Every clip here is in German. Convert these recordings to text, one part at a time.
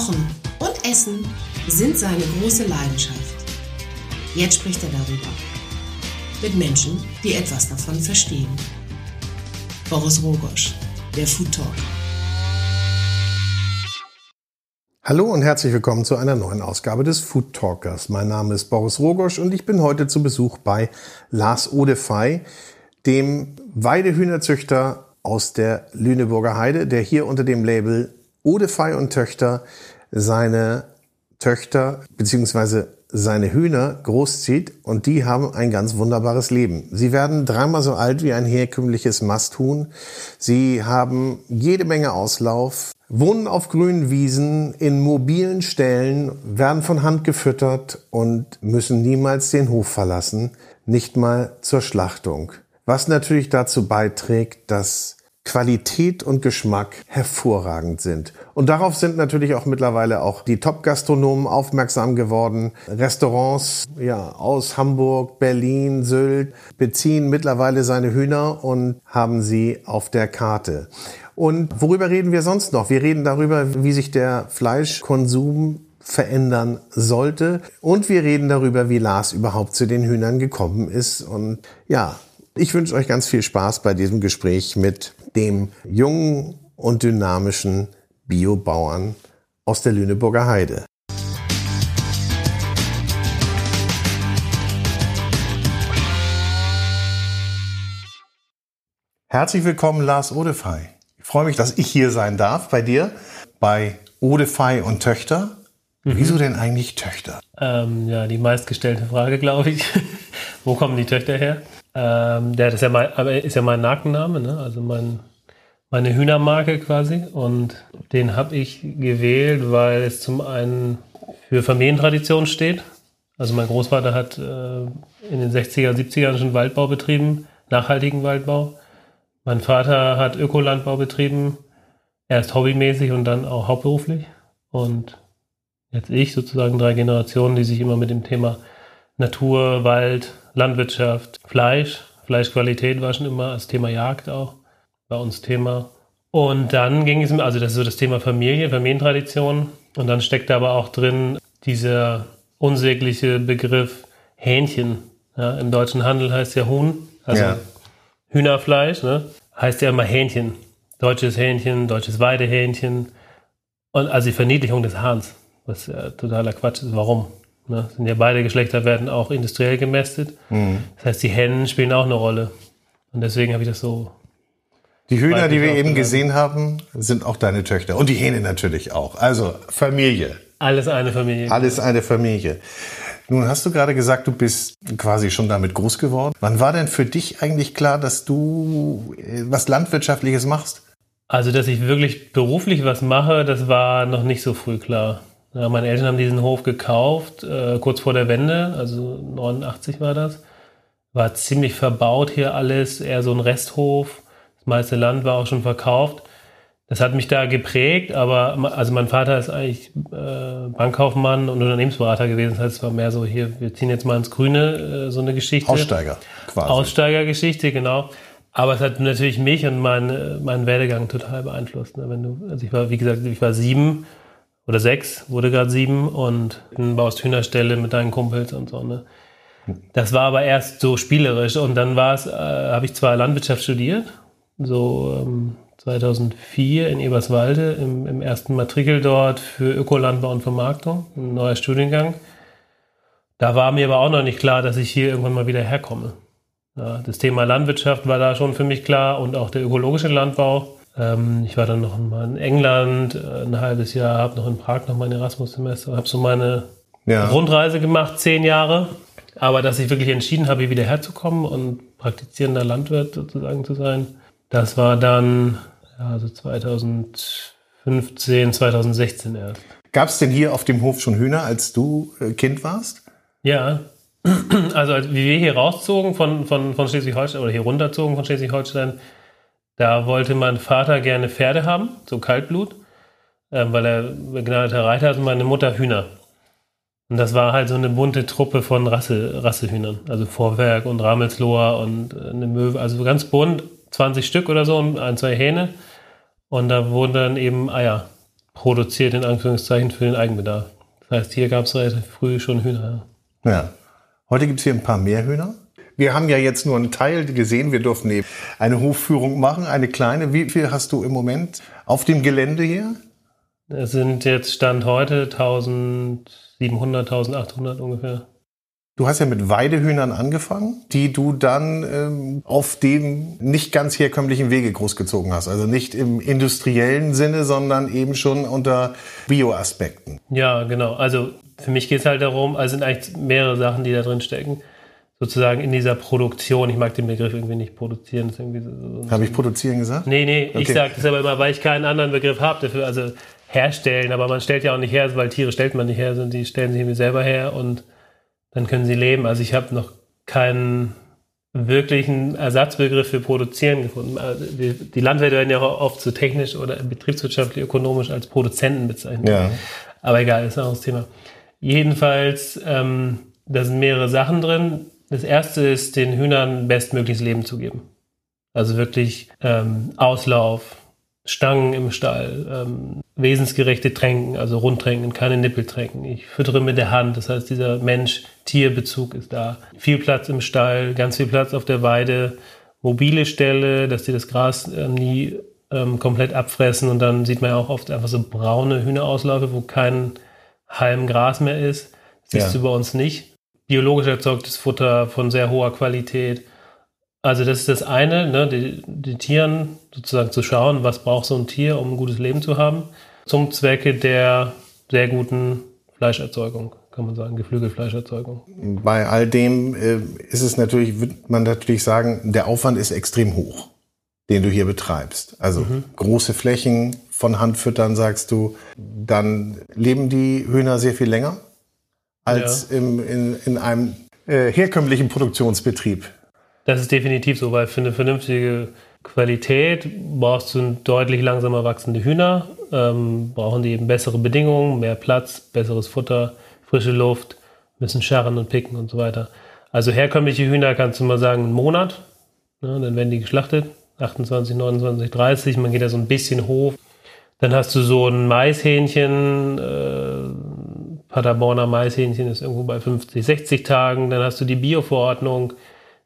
Kochen und Essen sind seine große Leidenschaft. Jetzt spricht er darüber. Mit Menschen, die etwas davon verstehen. Boris Rogosch, der Food Talk. Hallo und herzlich willkommen zu einer neuen Ausgabe des Food Talkers. Mein Name ist Boris Rogosch und ich bin heute zu Besuch bei Lars Odefey, dem Weidehühnerzüchter aus der Lüneburger Heide, der hier unter dem Label Odefey und Töchter seine Töchter beziehungsweise seine Hühner großzieht und die haben ein ganz wunderbares Leben. Sie werden dreimal so alt wie ein herkömmliches Masthuhn. Sie haben jede Menge Auslauf, wohnen auf grünen Wiesen, in mobilen Ställen, werden von Hand gefüttert und müssen niemals den Hof verlassen, nicht mal zur Schlachtung. Was natürlich dazu beiträgt, dass Qualität und Geschmack hervorragend sind. Und darauf sind natürlich auch mittlerweile auch die Top-Gastronomen aufmerksam geworden. Restaurants ja, aus Hamburg, Berlin, Sylt beziehen mittlerweile seine Hühner und haben sie auf der Karte. Und worüber reden wir sonst noch? Wir reden darüber, wie sich der Fleischkonsum verändern sollte. Und wir reden darüber, wie Lars überhaupt zu den Hühnern gekommen ist. Und ja, ich wünsche euch ganz viel Spaß bei diesem Gespräch mit dem jungen und dynamischen Biobauern aus der Lüneburger Heide. Herzlich willkommen, Lars Odefey. Ich freue mich, dass ich hier sein darf bei dir, bei Odefey und Töchter. Mhm. Wieso denn eigentlich Töchter? Ähm, ja, die meistgestellte Frage, glaube ich. Wo kommen die Töchter her? Ähm, der ist ja mein, ist ja mein Markenname, ne? also mein, meine Hühnermarke quasi. Und den habe ich gewählt, weil es zum einen für Familientradition steht. Also mein Großvater hat äh, in den 60er, 70er schon Waldbau betrieben, nachhaltigen Waldbau. Mein Vater hat Ökolandbau betrieben, erst hobbymäßig und dann auch hauptberuflich. Und jetzt ich sozusagen drei Generationen, die sich immer mit dem Thema Natur, Wald, Landwirtschaft, Fleisch. Fleischqualität war schon immer das Thema Jagd auch bei uns Thema. Und dann ging es, also das ist so das Thema Familie, Familientradition. Und dann steckt da aber auch drin dieser unsägliche Begriff Hähnchen. Ja, Im deutschen Handel heißt ja Huhn, also ja. Hühnerfleisch, ne? heißt ja immer Hähnchen. Deutsches Hähnchen, deutsches Weidehähnchen. Und also die Verniedlichung des Hahns, was ja totaler Quatsch ist. Warum? Ne? Sind ja beide Geschlechter werden auch industriell gemästet. Mhm. Das heißt, die Hennen spielen auch eine Rolle. Und deswegen habe ich das so. Die Hühner, die wir eben gesehen haben, sind auch deine Töchter. Und die Hähne natürlich auch. Also Familie. Alles eine Familie. Alles eine Familie. Nun hast du gerade gesagt, du bist quasi schon damit groß geworden. Wann war denn für dich eigentlich klar, dass du äh, was Landwirtschaftliches machst? Also, dass ich wirklich beruflich was mache, das war noch nicht so früh klar. Ja, meine Eltern haben diesen Hof gekauft, äh, kurz vor der Wende, also 89 war das. War ziemlich verbaut hier alles, eher so ein Resthof. Das meiste Land war auch schon verkauft. Das hat mich da geprägt, aber also mein Vater ist eigentlich äh, Bankkaufmann und Unternehmensberater gewesen. Das heißt, es war mehr so hier, wir ziehen jetzt mal ins Grüne, äh, so eine Geschichte. Aussteiger, quasi. Aussteigergeschichte, genau. Aber es hat natürlich mich und meinen mein Werdegang total beeinflusst. Ne? Wenn du, also ich war, wie gesagt, ich war sieben oder sechs, wurde gerade sieben und baust Hühnerstelle mit deinen Kumpels und so. Ne? Das war aber erst so spielerisch und dann war es, äh, habe ich zwar Landwirtschaft studiert, so ähm, 2004 in Eberswalde im, im, ersten Matrikel dort für Ökolandbau und Vermarktung, ein neuer Studiengang. Da war mir aber auch noch nicht klar, dass ich hier irgendwann mal wieder herkomme. Ja, das Thema Landwirtschaft war da schon für mich klar und auch der ökologische Landbau. Ähm, ich war dann noch mal in England äh, ein halbes Jahr, habe noch in Prag noch mein Erasmus-Semester, habe so meine ja. Rundreise gemacht, zehn Jahre. Aber dass ich wirklich entschieden habe, hier wieder herzukommen und praktizierender Landwirt sozusagen zu sein, das war dann ja, so 2015, 2016 erst. Gab es denn hier auf dem Hof schon Hühner, als du äh, Kind warst? Ja, also wie wir hier rauszogen von, von, von Schleswig-Holstein oder hier runterzogen von Schleswig-Holstein, da wollte mein Vater gerne Pferde haben, so Kaltblut, äh, weil er begnadeter Reiter hat und meine Mutter Hühner. Und das war halt so eine bunte Truppe von Rasse, Rassehühnern. Also Vorwerk und Ramelsloher und äh, eine Möwe, also ganz bunt, 20 Stück oder so und ein, zwei Hähne. Und da wurden dann eben Eier produziert in Anführungszeichen für den Eigenbedarf. Das heißt, hier gab es relativ früh schon Hühner. Ja. Heute gibt es hier ein paar mehr Hühner. Wir haben ja jetzt nur einen Teil gesehen. Wir durften eben eine Hofführung machen, eine kleine. Wie viel hast du im Moment auf dem Gelände hier? Es sind jetzt Stand heute 1700, 1800 ungefähr. Du hast ja mit Weidehühnern angefangen, die du dann ähm, auf dem nicht ganz herkömmlichen Wege großgezogen hast. Also nicht im industriellen Sinne, sondern eben schon unter Bioaspekten. Ja, genau. Also für mich geht es halt darum, also sind eigentlich mehrere Sachen, die da drin stecken. Sozusagen in dieser Produktion. Ich mag den Begriff irgendwie nicht produzieren. So, so habe ich produzieren gesagt? Nee, nee, okay. ich sage das aber immer, weil ich keinen anderen Begriff habe dafür. Also herstellen, aber man stellt ja auch nicht her, weil Tiere stellt man nicht her, sondern die stellen sich irgendwie selber her und dann können sie leben. Also ich habe noch keinen wirklichen Ersatzbegriff für produzieren gefunden. Also die, die, Landwirte werden ja auch oft so technisch oder betriebswirtschaftlich ökonomisch als Produzenten bezeichnet. Ja. Aber egal, ist ein anderes Thema. Jedenfalls, ähm, da sind mehrere Sachen drin. Das erste ist, den Hühnern bestmögliches Leben zu geben. Also wirklich ähm, Auslauf, Stangen im Stall, ähm, wesensgerechte Tränken, also Rundtränken, keine Nippeltränken. Ich füttere mit der Hand, das heißt, dieser Mensch-Tier-Bezug ist da. Viel Platz im Stall, ganz viel Platz auf der Weide, mobile Ställe, dass die das Gras äh, nie ähm, komplett abfressen und dann sieht man ja auch oft einfach so braune Hühnerauslaufe, wo kein Halm Gras mehr ist. Das siehst ja. du bei uns nicht. Biologisch erzeugtes Futter von sehr hoher Qualität also das ist das eine, ne, die, die Tieren sozusagen zu schauen, was braucht so ein Tier, um ein gutes Leben zu haben, zum Zwecke der sehr guten Fleischerzeugung, kann man sagen, Geflügelfleischerzeugung. Bei all dem äh, ist es natürlich, wird man natürlich sagen, der Aufwand ist extrem hoch, den du hier betreibst. Also mhm. große Flächen von Hand füttern, sagst du, dann leben die Hühner sehr viel länger als ja. im, in, in einem äh, herkömmlichen Produktionsbetrieb. Das ist definitiv so, weil für eine vernünftige Qualität brauchst du deutlich langsamer wachsende Hühner, ähm, brauchen die eben bessere Bedingungen, mehr Platz, besseres Futter, frische Luft, müssen scharren und picken und so weiter. Also herkömmliche Hühner kannst du mal sagen, einen Monat, ne, dann werden die geschlachtet, 28, 29, 30, man geht da so ein bisschen hoch. Dann hast du so ein Maishähnchen, äh, Paderborner Maishähnchen ist irgendwo bei 50, 60 Tagen. Dann hast du die Bioverordnung,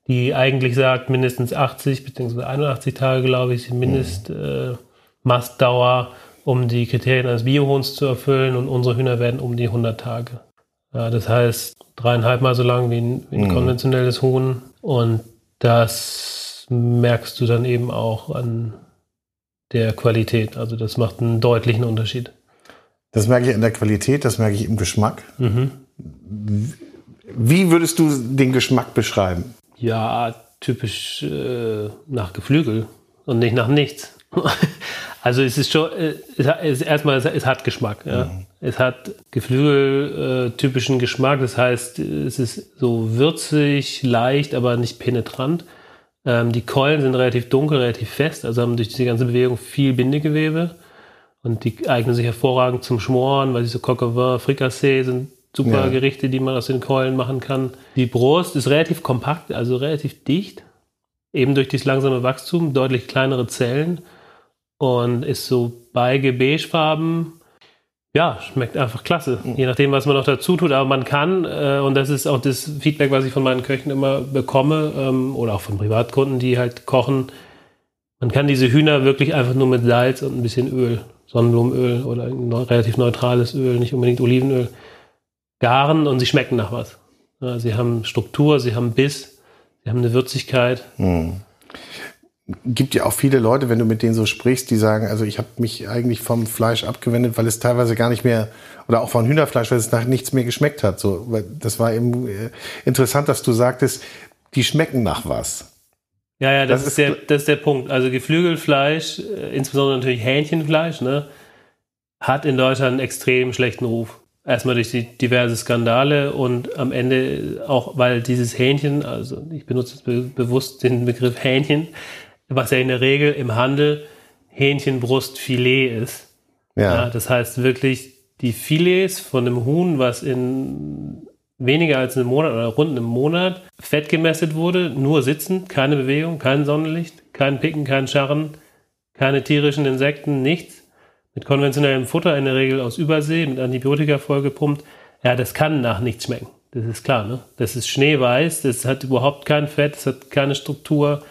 die eigentlich sagt, mindestens 80 bzw. 81 Tage, glaube ich, Mindestmastdauer, äh, um die Kriterien eines Biohuhns zu erfüllen und unsere Hühner werden um die 100 Tage. Ja, das heißt dreieinhalb Mal so lang wie ein, wie ein mhm. konventionelles Huhn und das merkst du dann eben auch an der Qualität. Also das macht einen deutlichen Unterschied. Das merke ich an der Qualität, das merke ich im Geschmack. Mhm. Wie würdest du den Geschmack beschreiben? Ja, typisch äh, nach Geflügel und nicht nach nichts. also es ist schon, äh, es hat, es, erstmal, es, hat Geschmack. Ja. Mhm. Es hat Geflügel-typischen äh, Geschmack, das heißt, es ist so würzig, leicht, aber nicht penetrant. Ähm, die Keulen sind relativ dunkel, relativ fest, also haben durch diese ganze Bewegung viel Bindegewebe. Und die eignen sich hervorragend zum Schmoren, weil diese Coq au vin, Frikassee sind super ja. Gerichte, die man aus den Keulen machen kann. Die Brust ist relativ kompakt, also relativ dicht. Eben durch das langsame Wachstum, deutlich kleinere Zellen und ist so beige beigefarben. Ja, schmeckt einfach klasse. Mhm. Je nachdem, was man noch dazu tut. Aber man kann, äh, und das ist auch das Feedback, was ich von meinen Köchen immer bekomme, ähm, oder auch von Privatkunden, die halt kochen, man kann diese Hühner wirklich einfach nur mit Salz und ein bisschen Öl, Sonnenblumenöl oder ein relativ neutrales Öl, nicht unbedingt Olivenöl, garen und sie schmecken nach was. Ja, sie haben Struktur, sie haben Biss, sie haben eine Würzigkeit. Hm. Gibt ja auch viele Leute, wenn du mit denen so sprichst, die sagen, also ich habe mich eigentlich vom Fleisch abgewendet, weil es teilweise gar nicht mehr, oder auch von Hühnerfleisch, weil es nach nichts mehr geschmeckt hat. So, das war eben äh, interessant, dass du sagtest, die schmecken nach was. Ja, ja, das, das ist, der, das ist der Punkt. Also Geflügelfleisch, äh, insbesondere natürlich Hähnchenfleisch, ne, hat in Deutschland einen extrem schlechten Ruf. Erstmal durch die diverse Skandale und am Ende auch, weil dieses Hähnchen, also ich benutze be bewusst den Begriff Hähnchen, was ja in der Regel im Handel Hähnchenbrustfilet ist. Ja. ja. Das heißt wirklich die Filets von einem Huhn, was in weniger als einem Monat oder rund einem Monat fett gemästet wurde, nur sitzen, keine Bewegung, kein Sonnenlicht, kein Picken, kein Scharren, keine tierischen Insekten, nichts mit konventionellem Futter in der Regel aus Übersee mit Antibiotika vollgepumpt, ja, das kann nach nichts schmecken. Das ist klar, ne? Das ist schneeweiß, das hat überhaupt kein Fett, das hat keine Struktur.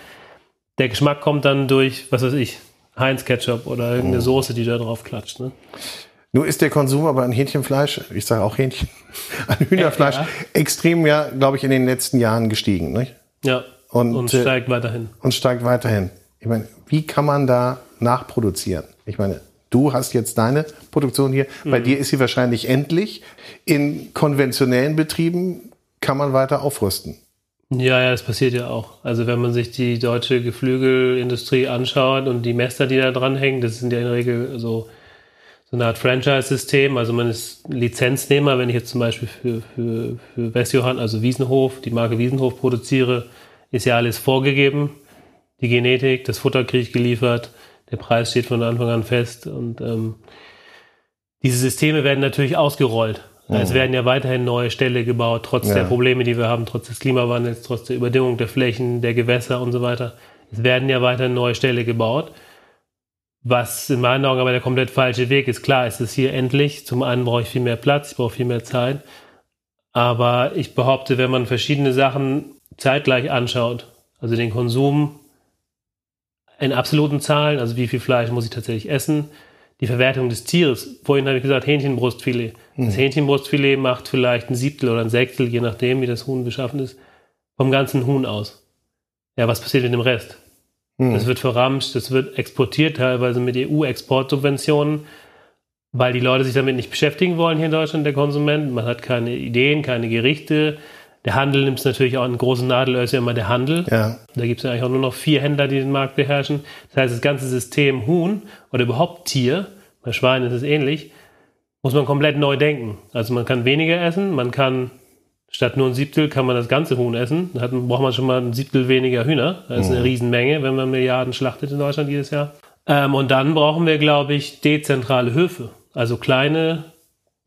Der Geschmack kommt dann durch, was weiß ich, Heinz Ketchup oder irgendeine oh. Soße, die da drauf klatscht, ne? Nun ist der Konsum aber an Hähnchenfleisch, ich sage auch Hähnchen, an Hühnerfleisch ja. extrem, ja, glaube ich, in den letzten Jahren gestiegen. Nicht? Ja. Und, und steigt äh, weiterhin. Und steigt weiterhin. Ich meine, wie kann man da nachproduzieren? Ich meine, du hast jetzt deine Produktion hier. Mhm. Bei dir ist sie wahrscheinlich endlich. In konventionellen Betrieben kann man weiter aufrüsten. Ja, ja, das passiert ja auch. Also wenn man sich die deutsche Geflügelindustrie anschaut und die Mester, die da dranhängen, das sind ja in der Regel so so eine Art Franchise-System. Also man ist Lizenznehmer, wenn ich jetzt zum Beispiel für, für, für Westjohann, also Wiesenhof, die Marke Wiesenhof produziere, ist ja alles vorgegeben. Die Genetik, das Futter kriege ich geliefert, der Preis steht von Anfang an fest und ähm, diese Systeme werden natürlich ausgerollt. Mhm. Es werden ja weiterhin neue Ställe gebaut, trotz ja. der Probleme, die wir haben, trotz des Klimawandels, trotz der Überdüngung der Flächen, der Gewässer und so weiter. Es werden ja weiterhin neue Ställe gebaut. Was in meinen Augen aber der komplett falsche Weg ist. Klar, ist es hier endlich. Zum einen brauche ich viel mehr Platz, ich brauche viel mehr Zeit. Aber ich behaupte, wenn man verschiedene Sachen zeitgleich anschaut, also den Konsum in absoluten Zahlen, also wie viel Fleisch muss ich tatsächlich essen, die Verwertung des Tieres. Vorhin habe ich gesagt, Hähnchenbrustfilet. Mhm. Das Hähnchenbrustfilet macht vielleicht ein Siebtel oder ein Sechstel, je nachdem, wie das Huhn beschaffen ist, vom ganzen Huhn aus. Ja, was passiert mit dem Rest? Mhm. Das wird verramscht, das wird exportiert, teilweise mit EU-Exportsubventionen, weil die Leute sich damit nicht beschäftigen wollen hier in Deutschland, der Konsument. Man hat keine Ideen, keine Gerichte. Der Handel nimmt es natürlich auch einen großen Nadelöhr, ist ja immer der Handel. Ja. Da gibt es ja eigentlich auch nur noch vier Händler, die den Markt beherrschen. Das heißt, das ganze System Huhn oder überhaupt Tier, bei Schweinen ist es ähnlich, muss man komplett neu denken. Also man kann weniger essen, man kann Statt nur ein Siebtel kann man das ganze Huhn essen. Da braucht man schon mal ein Siebtel weniger Hühner. Das ist eine mhm. Riesenmenge, wenn man Milliarden schlachtet in Deutschland jedes Jahr. Ähm, und dann brauchen wir, glaube ich, dezentrale Höfe. Also kleine,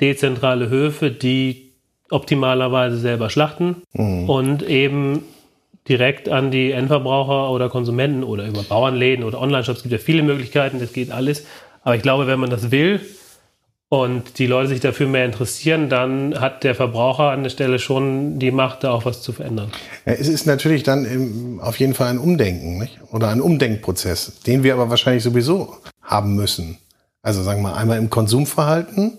dezentrale Höfe, die optimalerweise selber schlachten mhm. und eben direkt an die Endverbraucher oder Konsumenten oder über Bauernläden oder Online-Shops. Es gibt ja viele Möglichkeiten, das geht alles. Aber ich glaube, wenn man das will, und die Leute sich dafür mehr interessieren, dann hat der Verbraucher an der Stelle schon die Macht, da auch was zu verändern. Ja, es ist natürlich dann im, auf jeden Fall ein Umdenken nicht? oder ein Umdenkprozess, den wir aber wahrscheinlich sowieso haben müssen. Also sagen wir mal einmal im Konsumverhalten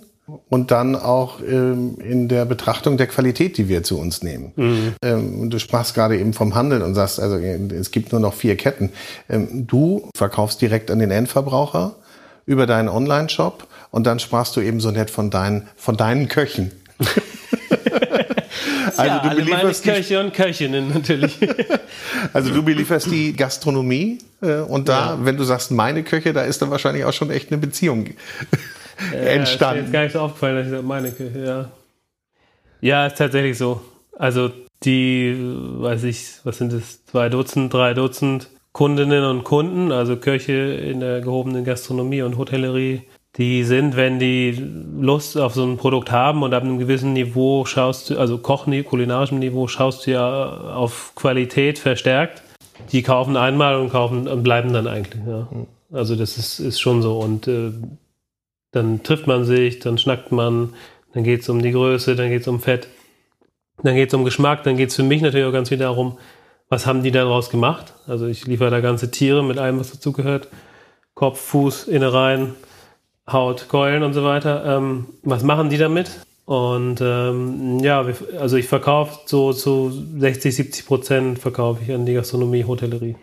und dann auch ähm, in der Betrachtung der Qualität, die wir zu uns nehmen. Mhm. Ähm, du sprachst gerade eben vom Handel und sagst, also es gibt nur noch vier Ketten. Ähm, du verkaufst direkt an den Endverbraucher über deinen Online-Shop und dann sprachst du eben so nett von deinen, von deinen Köchen. also ja, du belieferst meine Köche und Köchinnen natürlich. also du belieferst die Gastronomie äh, und da, ja. wenn du sagst meine Köche, da ist dann wahrscheinlich auch schon echt eine Beziehung äh, entstanden. Ist mir jetzt gar nicht so aufgefallen, dass ich sage, meine Küche, ja. Ja, ist tatsächlich so. Also die, weiß ich, was sind es, zwei Dutzend, drei Dutzend Kundinnen und Kunden, also Köche in der gehobenen Gastronomie und Hotellerie, die sind, wenn die Lust auf so ein Produkt haben und ab einem gewissen Niveau schaust du, also Kochen, kulinarischem Niveau, schaust du ja auf Qualität verstärkt. Die kaufen einmal und kaufen und bleiben dann eigentlich. Ja. Also das ist, ist schon so. Und äh, dann trifft man sich, dann schnackt man, dann geht es um die Größe, dann geht es um Fett, dann geht es um Geschmack, dann geht es für mich natürlich auch ganz viel darum, was haben die daraus gemacht? Also ich liefere da ganze Tiere mit allem, was dazugehört. Kopf, Fuß, Innereien, Haut, Keulen und so weiter. Ähm, was machen die damit? Und ähm, ja, also ich verkaufe so zu 60, 70 Prozent verkaufe ich an die Gastronomie, Hotellerie.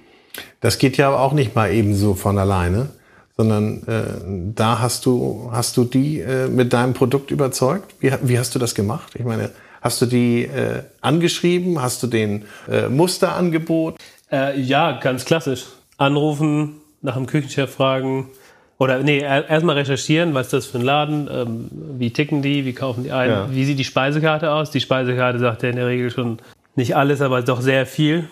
Das geht ja auch nicht mal eben so von alleine, sondern äh, da hast du, hast du die äh, mit deinem Produkt überzeugt? Wie, wie hast du das gemacht? Ich meine, Hast du die äh, angeschrieben? Hast du den äh, Musterangebot? Äh, ja, ganz klassisch. Anrufen, nach dem Küchenchef fragen. Oder nee, erstmal recherchieren, was ist das für ein Laden, ähm, wie ticken die, wie kaufen die ein, ja. wie sieht die Speisekarte aus. Die Speisekarte sagt ja in der Regel schon nicht alles, aber doch sehr viel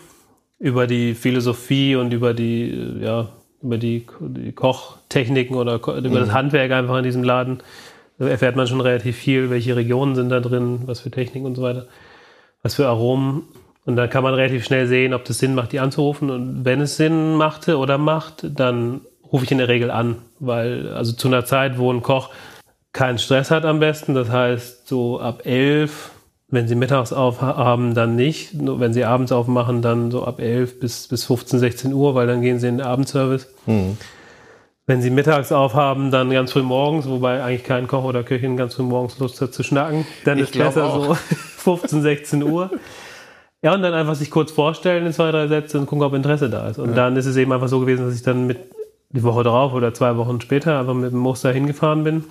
über die Philosophie und über die, äh, ja, über die, die Kochtechniken oder über mhm. das Handwerk einfach in diesem Laden erfährt man schon relativ viel, welche Regionen sind da drin, was für Technik und so weiter, was für Aromen. Und dann kann man relativ schnell sehen, ob das Sinn macht, die anzurufen. Und wenn es Sinn machte oder macht, dann rufe ich in der Regel an, weil also zu einer Zeit, wo ein Koch keinen Stress hat am besten, das heißt so ab elf, wenn sie mittags aufhaben, dann nicht. Wenn sie abends aufmachen, dann so ab 11 bis, bis 15, 16 Uhr, weil dann gehen sie in den Abendservice. Mhm. Wenn sie mittags aufhaben, dann ganz früh morgens, wobei eigentlich kein Koch oder Köchin ganz früh morgens Lust hat zu schnacken. Dann ich ist besser auch. so 15, 16 Uhr. Ja, und dann einfach sich kurz vorstellen in zwei, drei Sätze und gucken, ob Interesse da ist. Und ja. dann ist es eben einfach so gewesen, dass ich dann mit die Woche darauf oder zwei Wochen später einfach mit dem Muster hingefahren bin.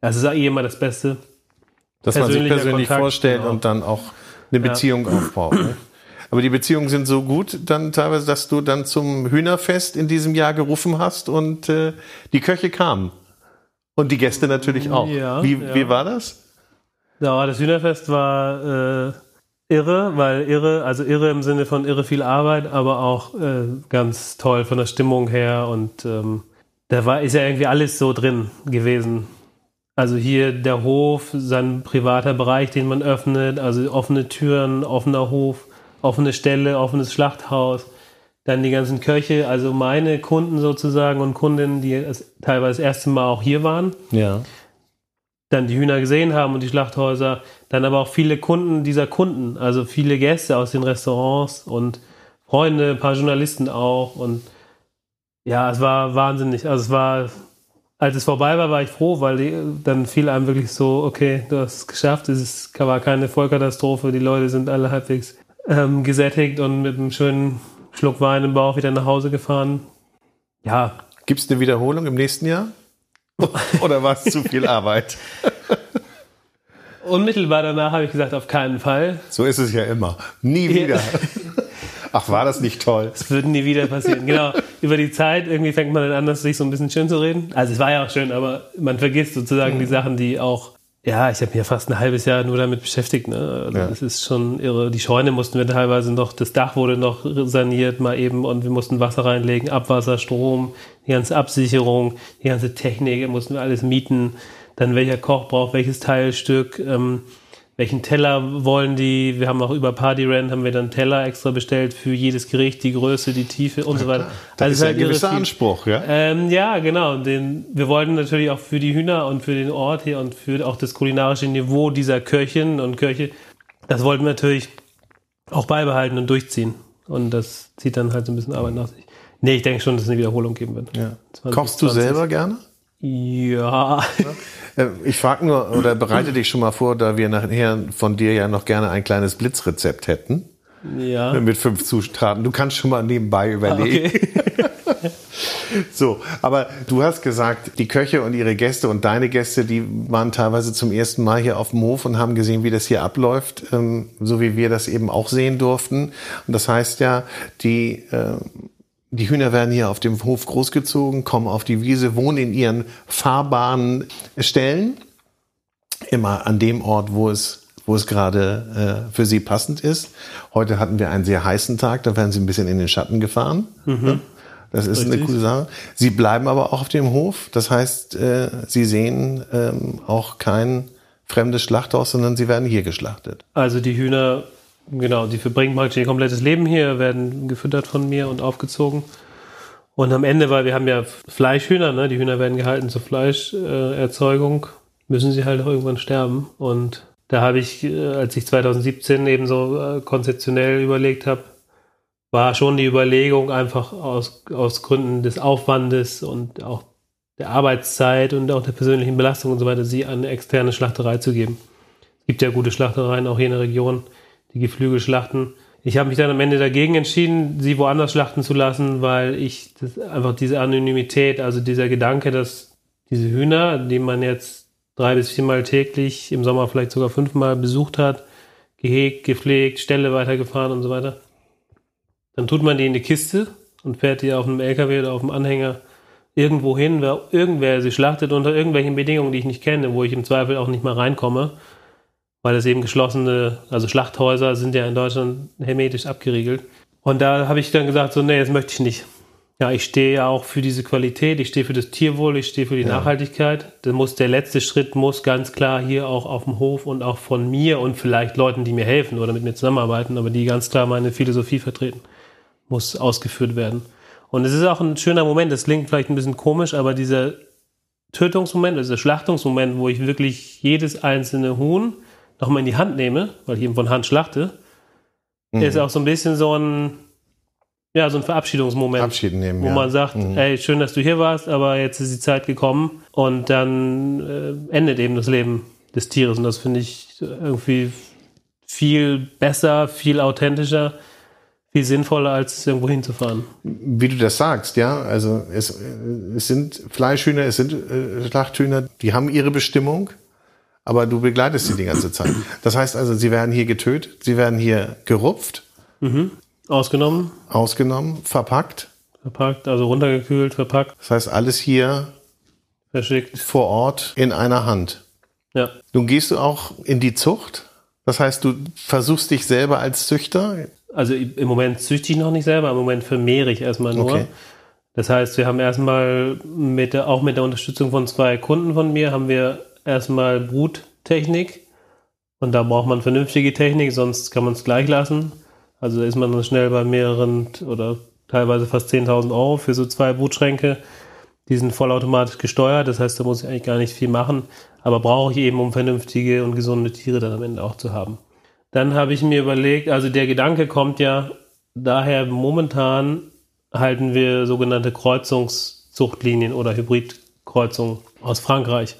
Das ist eh immer das Beste. Dass man sich persönlich Kontakt, vorstellt genau. und dann auch eine Beziehung ja. aufbaut. Ne? Aber die Beziehungen sind so gut, dann teilweise, dass du dann zum Hühnerfest in diesem Jahr gerufen hast und äh, die Köche kamen. Und die Gäste natürlich auch. Ja, wie, ja. wie war das? Ja, das Hühnerfest war äh, irre, weil irre, also irre im Sinne von irre viel Arbeit, aber auch äh, ganz toll von der Stimmung her und ähm, da war, ist ja irgendwie alles so drin gewesen. Also hier der Hof, sein privater Bereich, den man öffnet, also offene Türen, offener Hof, offene Stelle, offenes Schlachthaus. Dann die ganzen Köche, also meine Kunden sozusagen und Kundinnen, die teilweise das erste Mal auch hier waren. Ja. Dann die Hühner gesehen haben und die Schlachthäuser. Dann aber auch viele Kunden dieser Kunden, also viele Gäste aus den Restaurants und Freunde, ein paar Journalisten auch. Und ja, es war wahnsinnig. Also es war als es vorbei war, war ich froh, weil die, dann fiel einem wirklich so, okay, du hast es geschafft, es ist, war keine Vollkatastrophe, die Leute sind alle halbwegs ähm, gesättigt und mit einem schönen Schluck Wein im Bauch wieder nach Hause gefahren. Ja. Gibt es eine Wiederholung im nächsten Jahr? Oder war es zu viel Arbeit? Unmittelbar danach habe ich gesagt, auf keinen Fall. So ist es ja immer. Nie wieder. Ach, war das nicht toll? Das würde nie wieder passieren. Genau. Über die Zeit irgendwie fängt man dann an, sich so ein bisschen schön zu reden. Also es war ja auch schön, aber man vergisst sozusagen mhm. die Sachen, die auch ja, ich habe mich ja fast ein halbes Jahr nur damit beschäftigt. Ne? Also ja. Das ist schon irre. Die Scheune mussten wir teilweise noch, das Dach wurde noch saniert mal eben und wir mussten Wasser reinlegen, Abwasser, Strom, die ganze Absicherung, die ganze Technik, mussten wir alles mieten. Dann welcher Koch braucht welches Teilstück. Ähm, welchen Teller wollen die. Wir haben auch über Party Rent haben wir dann Teller extra bestellt für jedes Gericht, die Größe, die Tiefe und so weiter. Das also ist halt ein gewisser Anspruch, ja? Ähm, ja, genau. Den, wir wollten natürlich auch für die Hühner und für den Ort hier und für auch das kulinarische Niveau dieser Köchin und Köche, das wollten wir natürlich auch beibehalten und durchziehen. Und das zieht dann halt so ein bisschen Arbeit nach sich. Nee, ich denke schon, dass es eine Wiederholung geben wird. Ja. Kochst du selber gerne? Ja. Äh, ich frage nur, oder bereite dich schon mal vor, da wir nachher von dir ja noch gerne ein kleines Blitzrezept hätten. Ja. Mit fünf Zutaten. Du kannst schon mal nebenbei überlegen. Okay. so, aber du hast gesagt, die Köche und ihre Gäste und deine Gäste, die waren teilweise zum ersten Mal hier auf dem Hof und haben gesehen, wie das hier abläuft, ähm, so wie wir das eben auch sehen durften. Und das heißt ja, die äh, die Hühner werden hier auf dem Hof großgezogen, kommen auf die Wiese, wohnen in ihren fahrbaren Stellen, immer an dem Ort, wo es, wo es gerade äh, für sie passend ist. Heute hatten wir einen sehr heißen Tag, da werden sie ein bisschen in den Schatten gefahren. Mhm. Das ist Richtig. eine coole Sache. Sie bleiben aber auch auf dem Hof. Das heißt, äh, sie sehen ähm, auch kein fremdes Schlachthaus, sondern sie werden hier geschlachtet. Also die Hühner Genau, die verbringen praktisch ihr komplettes Leben hier, werden gefüttert von mir und aufgezogen. Und am Ende, weil wir haben ja Fleischhühner, ne? die Hühner werden gehalten zur Fleischerzeugung, müssen sie halt auch irgendwann sterben. Und da habe ich, äh, als ich 2017 eben so äh, konzeptionell überlegt habe, war schon die Überlegung einfach aus, aus Gründen des Aufwandes und auch der Arbeitszeit und auch der persönlichen Belastung und so weiter, sie an eine externe Schlachterei zu geben. Es gibt ja gute Schlachtereien auch hier in der Region die Geflügelschlachten. Ich habe mich dann am Ende dagegen entschieden, sie woanders schlachten zu lassen, weil ich das, einfach diese Anonymität, also dieser Gedanke, dass diese Hühner, die man jetzt drei bis viermal täglich, im Sommer vielleicht sogar fünfmal besucht hat, gehegt, gepflegt, Ställe weitergefahren und so weiter, dann tut man die in die Kiste und fährt die auf einem LKW oder auf einem Anhänger irgendwo hin, wer irgendwer sie schlachtet unter irgendwelchen Bedingungen, die ich nicht kenne, wo ich im Zweifel auch nicht mal reinkomme weil es eben geschlossene, also Schlachthäuser sind ja in Deutschland hermetisch abgeriegelt. Und da habe ich dann gesagt, so, nee, das möchte ich nicht. Ja, ich stehe ja auch für diese Qualität, ich stehe für das Tierwohl, ich stehe für die ja. Nachhaltigkeit. Das muss, der letzte Schritt muss ganz klar hier auch auf dem Hof und auch von mir und vielleicht Leuten, die mir helfen oder mit mir zusammenarbeiten, aber die ganz klar meine Philosophie vertreten, muss ausgeführt werden. Und es ist auch ein schöner Moment, das klingt vielleicht ein bisschen komisch, aber dieser Tötungsmoment, also Schlachtungsmoment, wo ich wirklich jedes einzelne Huhn nochmal in die Hand nehme, weil ich eben von Hand schlachte, mhm. ist auch so ein bisschen so ein, ja, so ein Verabschiedungsmoment. Abschied nehmen, wo ja. man sagt, Mhm. ey, schön, dass du hier warst, aber jetzt ist die Zeit gekommen und dann äh, endet eben das Leben des Tieres. Und das finde ich irgendwie viel besser, viel authentischer, viel sinnvoller, als irgendwo hinzufahren. Wie du das sagst, ja, also es, äh, es sind Fleischhühner, es sind äh, Schlachthühner, die haben ihre Bestimmung, aber du begleitest sie die ganze Zeit. Das heißt also, sie werden hier getötet, sie werden hier gerupft, Ausgenommen, ausgenommen, verpackt. verpackt, also runtergekühlt, verpackt, Das heißt, alles hier verschickt. vor Ort in einer Hand. Ja. Nun gehst du auch in die Zucht. Das heißt, du versuchst dich selber als Züchter. Also im Moment züchte ich noch nicht selber, im Moment vermehre ich erstmal nur. Okay. Das heißt, wir haben erstmal mit der, auch mit der Unterstützung von zwei Kunden von mir, haben wir erstmal Bruttechnik. Und da braucht man vernünftige Technik, sonst kann man es gleich lassen. Also ist man dann schnell bei mehreren oder teilweise fast 10.000 Euro für so zwei Brutschränke. Die sind vollautomatisch gesteuert, das heißt, da muss ich eigentlich gar nicht viel machen. Aber brauche ich eben, um vernünftige und gesunde Tiere dann am Ende auch zu haben. Dann habe ich mir überlegt, also der Gedanke kommt ja daher, momentan halten wir sogenannte Kreuzungszuchtlinien oder Hybridkreuzungen aus Frankreich.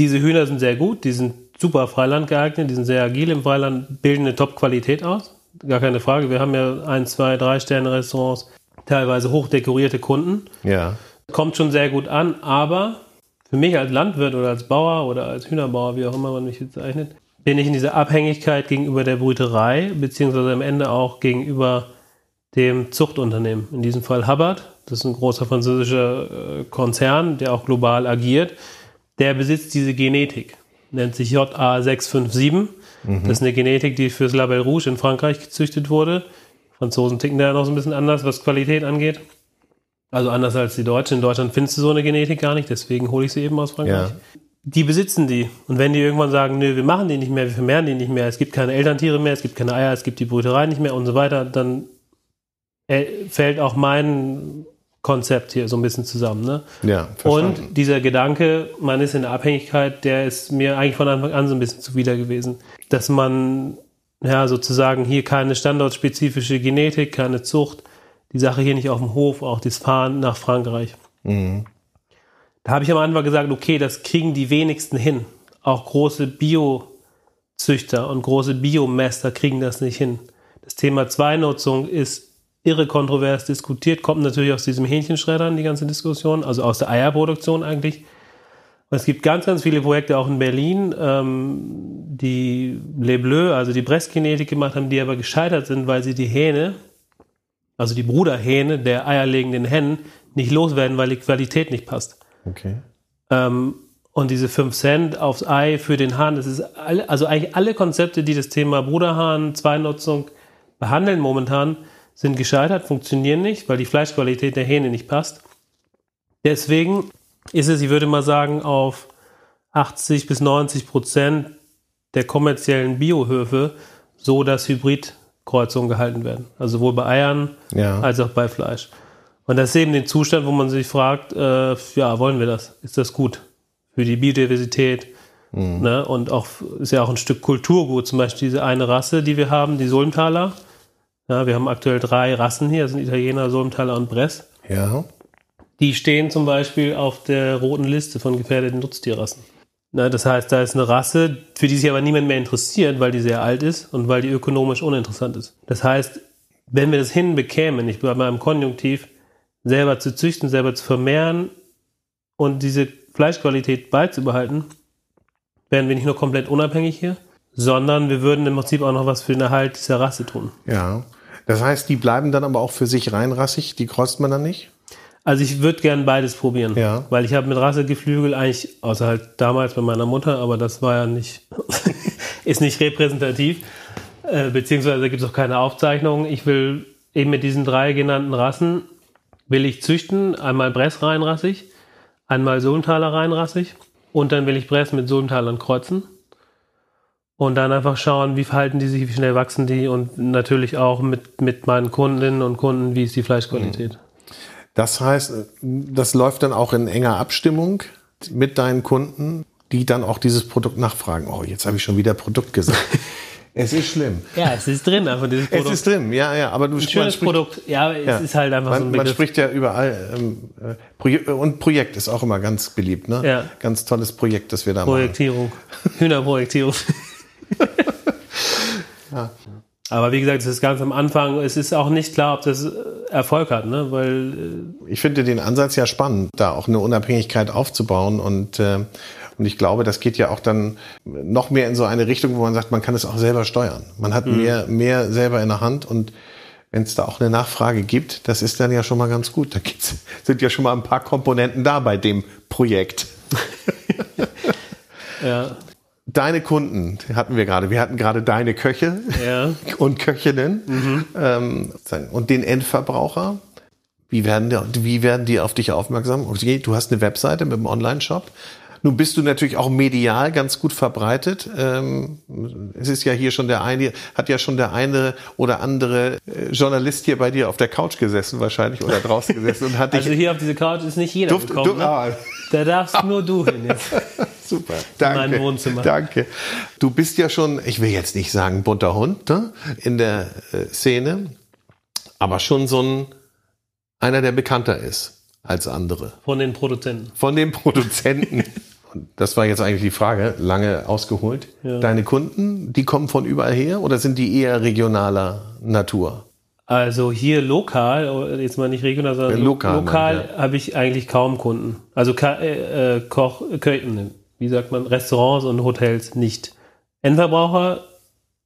Diese Hühner sind sehr gut, die sind super Freiland geeignet, die sind sehr agil im Freiland, bilden eine Top-Qualität aus. Gar keine Frage. Wir haben ja ein, zwei, drei Sterne-Restaurants, teilweise hochdekorierte Kunden. Ja. Kommt schon sehr gut an, aber für mich als Landwirt oder als Bauer oder als Hühnerbauer, wie auch immer man mich bezeichnet, bin ich in dieser Abhängigkeit gegenüber der Brüterei, beziehungsweise am Ende auch gegenüber dem Zuchtunternehmen. In diesem Fall Hubbard, das ist ein großer französischer äh, Konzern, der auch global agiert. Der besitzt diese Genetik, nennt sich JA657. Das ist eine Genetik, die fürs Label Rouge in Frankreich gezüchtet wurde. Franzosen ticken da noch so ein bisschen anders, was Qualität angeht. Also anders als die Deutschen. In Deutschland findest du so eine Genetik gar nicht, deswegen hole ich sie eben aus Frankreich. Ja. Die besitzen die. Und wenn die irgendwann sagen, nö, wir machen die nicht mehr, wir vermehren die nicht mehr, es gibt keine Elterntiere mehr, es gibt keine Eier, es gibt die Brüterei nicht mehr und so weiter, dann äh, fällt auch mein Konzept hier so ein bisschen zusammen. Ne? Ja, verstanden. Und dieser Gedanke, man ist in der Abhängigkeit, der ist mir eigentlich von Anfang an so ein bisschen zuwider gewesen. Dass man ja sozusagen hier keine standortspezifische Genetik, keine Zucht, die Sache hier nicht auf dem Hof, auch das Fahren nach Frankreich. Mhm. Da habe ich am Anfang gesagt, okay, das kriegen die wenigsten hin. Auch große Biozüchter und große Biomester kriegen das nicht hin. Das Thema Zweinutzung ist irre kontrovers diskutiert, kommt natürlich aus diesem Hähnchenschreddern, die ganze Diskussion, also aus der Eierproduktion eigentlich. Und es gibt ganz, ganz viele Projekte auch in Berlin, ähm, die Le Bleu, also die Brestgenetik gemacht haben, die aber gescheitert sind, weil sie die Hähne, also die Bruderhähne der eierlegenden Hennen, nicht loswerden, weil die Qualität nicht passt. Okay. Ähm, und diese 5 Cent aufs Ei für den Hahn, das ist alle, also eigentlich alle Konzepte, die das Thema Bruderhahn, Zweinutzung behandeln momentan, sind gescheitert, funktionieren nicht, weil die Fleischqualität der Hähne nicht passt. Deswegen ist es, ich würde mal sagen, auf 80 bis 90 Prozent der kommerziellen Biohöfe so, dass Hybridkreuzungen gehalten werden. Also sowohl bei Eiern Ja. als auch bei Fleisch. Und das ist eben den Zustand, wo man sich fragt, äh, ja, wollen wir das? Ist das gut für die Biodiversität? Ne? Und auch ist ja auch ein Stück Kulturgut. Zum Beispiel diese eine Rasse, die wir haben, die Sulmtaler. Ja, wir haben aktuell drei Rassen hier, das sind Italiener, Sulmtaler und Bress. Ja. Die stehen zum Beispiel auf der roten Liste von gefährdeten Nutztierrassen. Na, das heißt, da ist eine Rasse, für die sich aber niemand mehr interessiert, weil die sehr alt ist und weil die ökonomisch uninteressant ist. Das heißt, wenn wir das hinbekämen, ich bleibe mal im Konjunktiv, selber zu züchten, selber zu vermehren und diese Fleischqualität beizubehalten, wären wir nicht nur komplett unabhängig hier, sondern wir würden im Prinzip auch noch was für den Erhalt dieser Rasse tun. Ja. Das heißt, die bleiben dann aber auch für sich reinrassig, die kreuzt man dann nicht? Also ich würde gern beides probieren, Ja. weil ich habe mit Rassegeflügel eigentlich, außer halt damals bei meiner Mutter, aber das war ja nicht, ist nicht repräsentativ, äh, beziehungsweise gibt es auch keine Aufzeichnungen. Ich will eben mit diesen drei genannten Rassen, will ich züchten, einmal Bress reinrassig, einmal Sulmtaler reinrassig und dann will ich Bress mit Sulmtalern kreuzen. Und dann einfach schauen, wie verhalten die sich, wie schnell wachsen die und natürlich auch mit, mit meinen Kundinnen und Kunden, wie ist die Fleischqualität. Das heißt, das läuft dann auch in enger Abstimmung mit deinen Kunden, die dann auch dieses Produkt nachfragen. Oh, jetzt habe ich schon wieder Produkt gesagt. Es ist schlimm. Ja, es ist drin, einfach dieses Produkt. Es ist drin, ja, ja. Aber du ein schönes spricht, Produkt. Ja, es ja. ist halt einfach man, so ein Begriff. Man spricht ja überall. Ähm, äh, und Projekt ist auch immer ganz beliebt, ne? Ja. Ganz tolles Projekt, das wir da Projektierung. machen. Projektierung. Hühnerprojektierung. ja. Aber wie gesagt, es ist ganz am Anfang. Es ist auch nicht klar, ob das äh, Erfolg hat, ne? Weil äh ich finde den Ansatz ja spannend, da auch eine Unabhängigkeit aufzubauen und äh, und ich glaube, das geht ja auch dann noch mehr in so eine Richtung, wo man sagt, man kann es auch selber steuern. Man hat mhm. mehr, mehr selber in der Hand und wenn es da auch eine Nachfrage gibt, das ist dann ja schon mal ganz gut. Da gibt's, sind ja schon mal ein paar Komponenten da bei dem Projekt. ja. Deine Kunden hatten wir gerade. Wir hatten gerade deine Köche ja. und Köchinnen mhm. ähm, und den Endverbraucher. Wie werden, die, wie werden die auf dich aufmerksam? Okay, du hast eine Webseite mit einem Online-Shop. Nun bist du natürlich auch medial ganz gut verbreitet. Ähm, es ist ja hier schon der eine, hat ja schon der eine oder andere äh, Journalist hier bei dir auf der Couch gesessen wahrscheinlich oder draußen gesessen und hat dich. Also hier auf diese Couch ist nicht jeder duft, gekommen. Du, ne? ah. Da darfst nur du hin jetzt. Super, danke. In Wohnzimmer. Danke. Du bist ja schon, ich will jetzt nicht sagen bunter Hund ne? in der äh, Szene, aber schon so ein einer, der bekannter ist als andere. Von den Produzenten. Von den Produzenten. Das war jetzt eigentlich die Frage, lange ausgeholt. Ja. Deine Kunden, die kommen von überall her oder sind die eher regionaler Natur? Also hier lokal, jetzt mal nicht regional, sondern lokal, lokal ja. habe ich eigentlich kaum Kunden. Also äh, äh, Koch, Köchen, wie sagt man, Restaurants und Hotels nicht. Endverbraucher,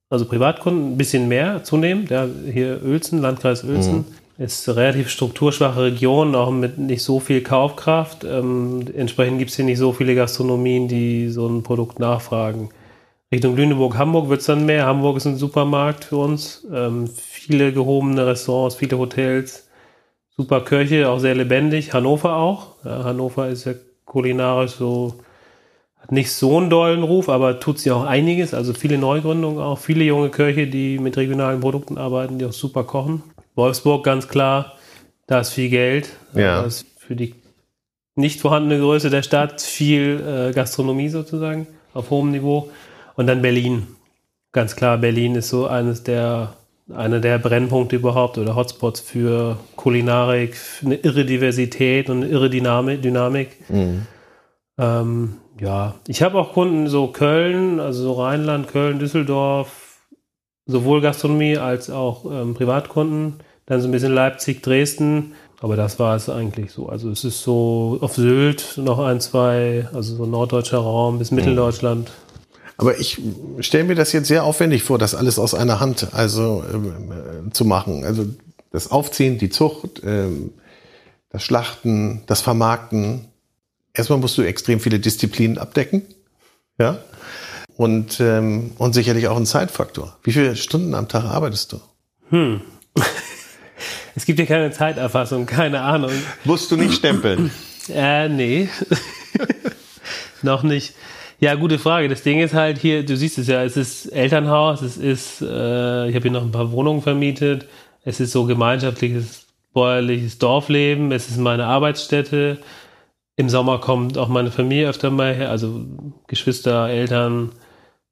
also Privatkunden, ein bisschen mehr zunehmend. Ja, hier Uelzen, Landkreis Uelzen. Mhm ist eine relativ strukturschwache Region, auch mit nicht so viel Kaufkraft. Ähm, entsprechend gibt es hier nicht so viele Gastronomien, die so ein Produkt nachfragen. Richtung Lüneburg, Hamburg wird es dann mehr. Hamburg ist ein Supermarkt für uns. Ähm, viele gehobene Restaurants, viele Hotels, super Köche, auch sehr lebendig. Hannover auch. Ja, Hannover ist ja kulinarisch so, hat nicht so einen dollen Ruf, aber tut sie auch einiges. Also viele Neugründungen auch, viele junge Köche, die mit regionalen Produkten arbeiten, die auch super kochen. Wolfsburg ganz klar, da ist viel Geld. Ja. Da ist für die nicht vorhandene Größe der Stadt viel äh, Gastronomie sozusagen auf hohem Niveau. Und dann Berlin. Ganz klar, Berlin ist so eines der, einer der Brennpunkte überhaupt oder Hotspots für Kulinarik, für eine irre Diversität und eine irre Dynamik. Mhm. Ähm, ja, ich habe auch Kunden so Köln, also so Rheinland, Köln, Düsseldorf, sowohl Gastronomie als auch ähm, Privatkunden. Dann so ein bisschen Leipzig, Dresden. Aber das war es eigentlich so. Also es ist so auf Sylt noch ein, zwei, also so norddeutscher Raum bis Mitteldeutschland. Aber ich stelle mir das jetzt sehr aufwendig vor, das alles aus einer Hand also äh, zu machen. Also das Aufziehen, die Zucht, äh, das Schlachten, das Vermarkten. Erstmal musst du extrem viele Disziplinen abdecken. Ja und, ähm, und sicherlich auch ein Zeitfaktor. Wie viele Stunden am Tag arbeitest du? Hm. Es gibt ja keine Zeiterfassung, keine Ahnung. Musst du nicht stempeln? äh, nee. Noch nicht. Ja, gute Frage. Das Ding ist halt hier, du siehst es ja, es ist Elternhaus, es ist, äh, ich habe hier noch ein paar Wohnungen vermietet, es ist so gemeinschaftliches, bäuerliches Dorfleben, es ist meine Arbeitsstätte. Im Sommer kommt auch meine Familie öfter mal her, also Geschwister, Eltern,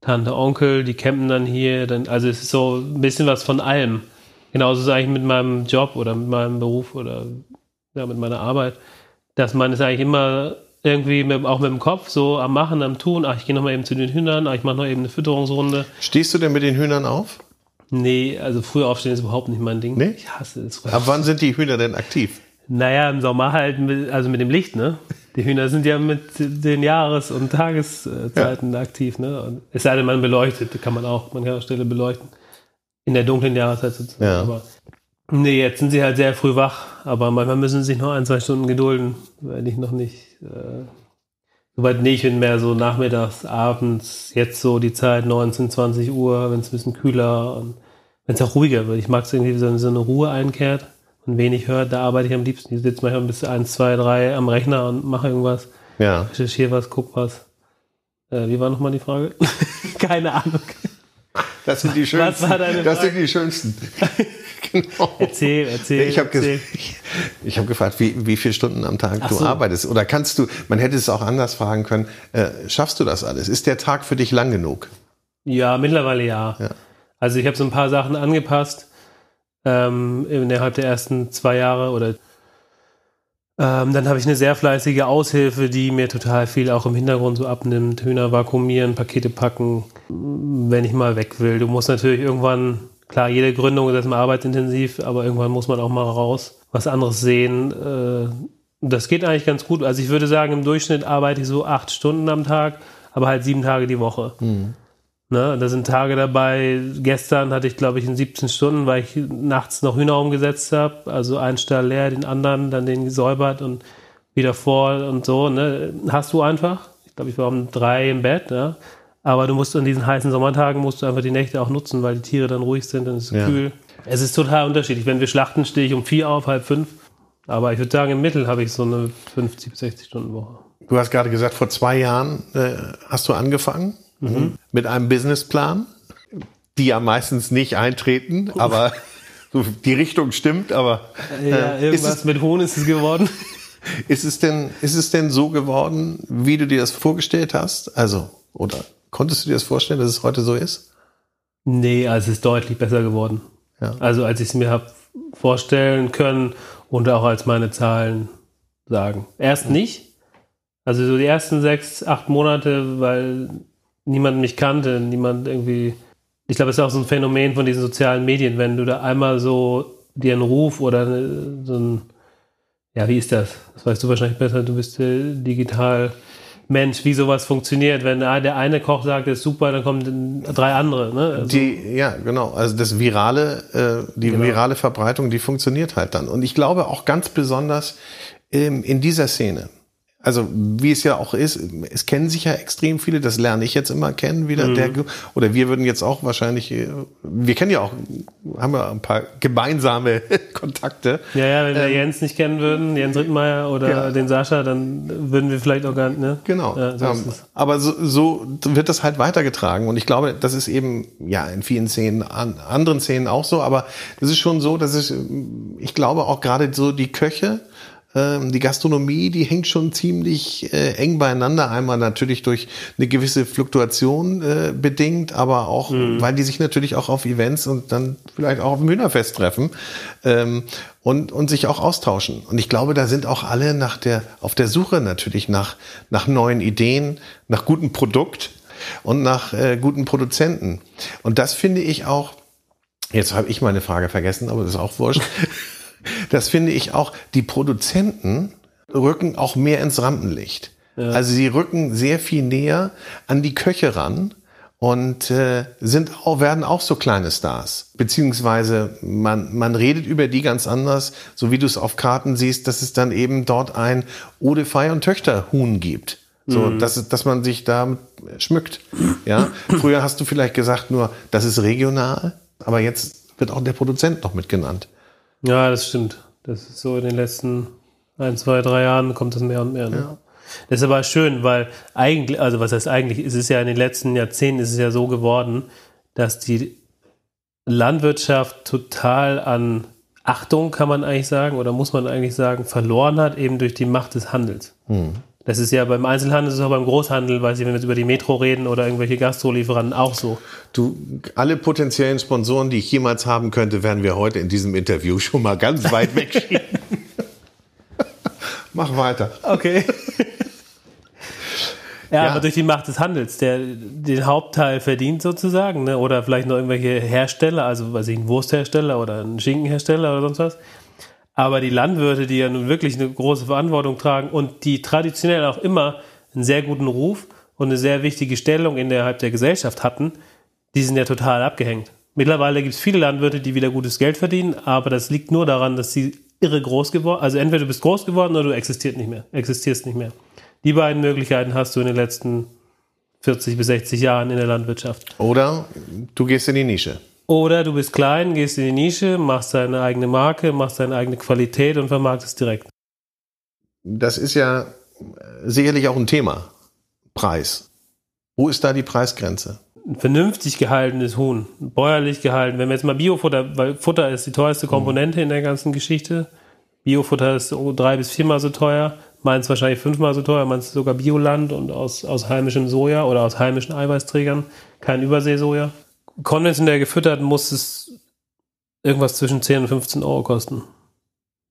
Tante, Onkel, die campen dann hier. Dann, also es ist so ein bisschen was von allem. Genauso ist es eigentlich mit meinem Job oder mit meinem Beruf oder ja, mit meiner Arbeit, dass man es eigentlich immer irgendwie mit, auch mit dem Kopf so am Machen, am Tun. Ach, ich gehe nochmal eben zu den Hühnern, ach, ich mache noch eben eine Fütterungsrunde. Stehst du denn mit den Hühnern auf? Nee, also früh aufstehen ist überhaupt nicht mein Ding. Nee? Ich hasse es. Ab wann sind die Hühner denn aktiv? Naja, im Sommer halt, mit, also mit dem Licht, ne? Die Hühner sind ja mit den Jahres- und Tageszeiten ja. aktiv, ne? Und es sei denn, man beleuchtet, kann man auch, man kann auch Stelle beleuchten. In der dunklen Jahreszeit sozusagen. Ja. Aber nee, jetzt sind sie halt sehr früh wach, aber manchmal müssen sie sich noch ein, zwei Stunden gedulden, weil ich noch nicht, äh, soweit nicht, bin mehr so nachmittags, abends, jetzt so die Zeit 19, 20 Uhr, wenn es ein bisschen kühler und wenn es auch ruhiger wird. Ich mag es irgendwie, wenn so eine Ruhe einkehrt und wenig hört, da arbeite ich am liebsten. Ich sitze manchmal bis eins, zwei, drei am Rechner und mache irgendwas. Ja. Recherchiere was, guck was. Äh, wie war nochmal die Frage? Keine Ahnung. Das sind die schönsten. Was war deine das sind die schönsten. genau. Erzähl, erzähl. Ich habe ich hab gefragt, wie, wie viele Stunden am Tag Ach du so. arbeitest. Oder kannst du, man hätte es auch anders fragen können, äh, schaffst du das alles? Ist der Tag für dich lang genug? Ja, mittlerweile ja. Ja. Also ich habe so ein paar Sachen angepasst ähm, innerhalb der ersten zwei Jahre oder ähm, dann habe ich eine sehr fleißige Aushilfe, die mir total viel auch im Hintergrund so abnimmt. Hühner vakuumieren, Pakete packen, wenn ich mal weg will. Du musst natürlich irgendwann, klar, jede Gründung ist erstmal arbeitsintensiv, aber irgendwann muss man auch mal raus, was anderes sehen. Äh, das geht eigentlich ganz gut. Also ich würde sagen, im Durchschnitt arbeite ich so acht Stunden am Tag, aber halt sieben Tage die Woche. Ne, da sind Tage dabei. Gestern hatte ich, glaube ich, in 17 Stunden, weil ich nachts noch Hühner umgesetzt habe. Also einen Stall leer, den anderen, dann den gesäubert und wieder vor und so. Ne? Hast du einfach. Ich glaube, ich war um drei im Bett. Ja? Aber du musst an diesen heißen Sommertagen musst du einfach die Nächte auch nutzen, weil die Tiere dann ruhig sind und es ist Ja. kühl. Es ist total unterschiedlich. Wenn wir schlachten, stehe ich um vier auf, halb fünf. Aber ich würde sagen, im Mittel habe ich so eine 50 bis 60 Stunden Woche. Du hast gerade gesagt, vor zwei Jahren äh, hast du angefangen mit einem Businessplan, die ja meistens nicht eintreten, aber so die Richtung stimmt, aber Ja, äh, ist, irgendwas es, mit Hohn ist es geworden. ist, es denn, ist es denn so geworden, wie du dir das vorgestellt hast? Also, oder konntest du dir das vorstellen, dass es heute so ist? Nee, also es ist deutlich besser geworden. Ja. Also als ich es mir habe vorstellen können und auch als meine Zahlen sagen. Erst nicht. Also so die ersten sechs, acht Monate, weil niemand mich kannte, niemand irgendwie. Ich glaube, es ist auch so ein Phänomen von diesen sozialen Medien, wenn du da einmal so dir einen Ruf oder so ein, ja, wie ist das? Das weißt du wahrscheinlich besser, du bist äh, digital Mensch, wie sowas funktioniert. Wenn der der eine Koch sagt, das ist super, dann kommen drei andere. Ne? Also, Die, ja, genau. Also das virale, äh, die Genau. virale Verbreitung, die funktioniert halt dann. Und ich glaube auch ganz besonders ähm, in dieser Szene. Also wie es ja auch ist, es kennen sich ja extrem viele, das lerne ich jetzt immer kennen wieder. Mhm. Der, oder wir würden jetzt auch wahrscheinlich, äh, wir kennen ja auch, haben ja ein paar gemeinsame Kontakte. Ja, ja, wenn wir Jens nicht kennen würden, Jens Rittmeier oder Ähm, Ja. den Sascha, dann würden wir vielleicht auch gar nicht, ne? Genau. Ja, so ist ähm, aber so, so wird das halt weitergetragen. Und ich glaube, das ist eben, ja, in vielen Szenen, an, anderen Szenen auch so. Aber das ist schon so, dass es, ich glaube auch gerade so die Köche, ähm, die Gastronomie, die hängt schon ziemlich äh, eng beieinander. Einmal natürlich durch eine gewisse Fluktuation äh, bedingt, aber auch, weil die sich natürlich auch auf Events und dann vielleicht auch auf dem Hühnerfest treffen ähm, und, und sich auch austauschen. Und ich glaube, da sind auch alle nach der, auf der Suche natürlich nach, nach neuen Ideen, nach gutem Produkt und nach äh, guten Produzenten. Und das finde ich auch, jetzt habe ich meine Frage vergessen, aber das ist auch wurscht. Das finde ich auch, die Produzenten rücken auch mehr ins Rampenlicht. Also sie rücken sehr viel näher an die Köche ran und äh, sind auch, werden auch so kleine Stars. Beziehungsweise man, man redet über die ganz anders, so wie du es auf Karten siehst, dass es dann eben dort ein Odefei und Töchterhuhn gibt. So, dass, es- dass man sich da schmückt. Ja, früher hast du vielleicht gesagt nur, das ist regional, aber jetzt wird auch der Produzent noch mitgenannt. Ja, das stimmt. Das ist so in den letzten ein, zwei, drei Jahren kommt das mehr und mehr. Ne? Ja. Das ist aber schön, weil eigentlich, also was heißt eigentlich, es ist ja in den letzten Jahrzehnten ist es ja so geworden, dass die Landwirtschaft total an Achtung, kann man eigentlich sagen, oder muss man eigentlich sagen, verloren hat, eben durch die Macht des Handels. Das ist ja beim Einzelhandel, das ist auch beim Großhandel, weiß ich, wenn wir jetzt über die Metro reden oder irgendwelche Gastrolieferanten auch so. Du, alle potenziellen Sponsoren, die ich jemals haben könnte, werden wir heute in diesem Interview schon mal ganz weit wegschieben. Mach weiter. Okay. Ja, Ja. aber durch die Macht des Handels, der den Hauptteil verdient sozusagen, ne? oder vielleicht noch irgendwelche Hersteller, also weiß ich, ein Wursthersteller oder ein Schinkenhersteller oder sonst was. Aber die Landwirte, die ja nun wirklich eine große Verantwortung tragen und die traditionell auch immer einen sehr guten Ruf und eine sehr wichtige Stellung innerhalb der Gesellschaft hatten, die sind ja total abgehängt. Mittlerweile gibt es viele Landwirte, die wieder gutes Geld verdienen, aber das liegt nur daran, dass sie irre groß geworden, also entweder du bist groß geworden oder du existierst nicht mehr, existierst nicht mehr. Die beiden Möglichkeiten hast du in den letzten 40 bis 60 Jahren in der Landwirtschaft. Oder du gehst in die Nische. Oder du bist klein, gehst in die Nische, machst deine eigene Marke, machst deine eigene Qualität und vermarktest direkt. Das ist ja äh, sicherlich auch ein Thema. Preis. Wo ist da die Preisgrenze? ein vernünftig gehaltenes Huhn, bäuerlich gehalten, wenn wir jetzt mal Biofutter, weil Futter ist die teuerste Komponente in der ganzen Geschichte. Biofutter ist so drei bis viermal so teuer, meins wahrscheinlich fünfmal so teuer, meins sogar Bioland und aus, aus heimischem Soja oder aus heimischen Eiweißträgern, kein Überseesoja. Konventionell gefüttert muss es irgendwas zwischen 10 und 15 Euro kosten.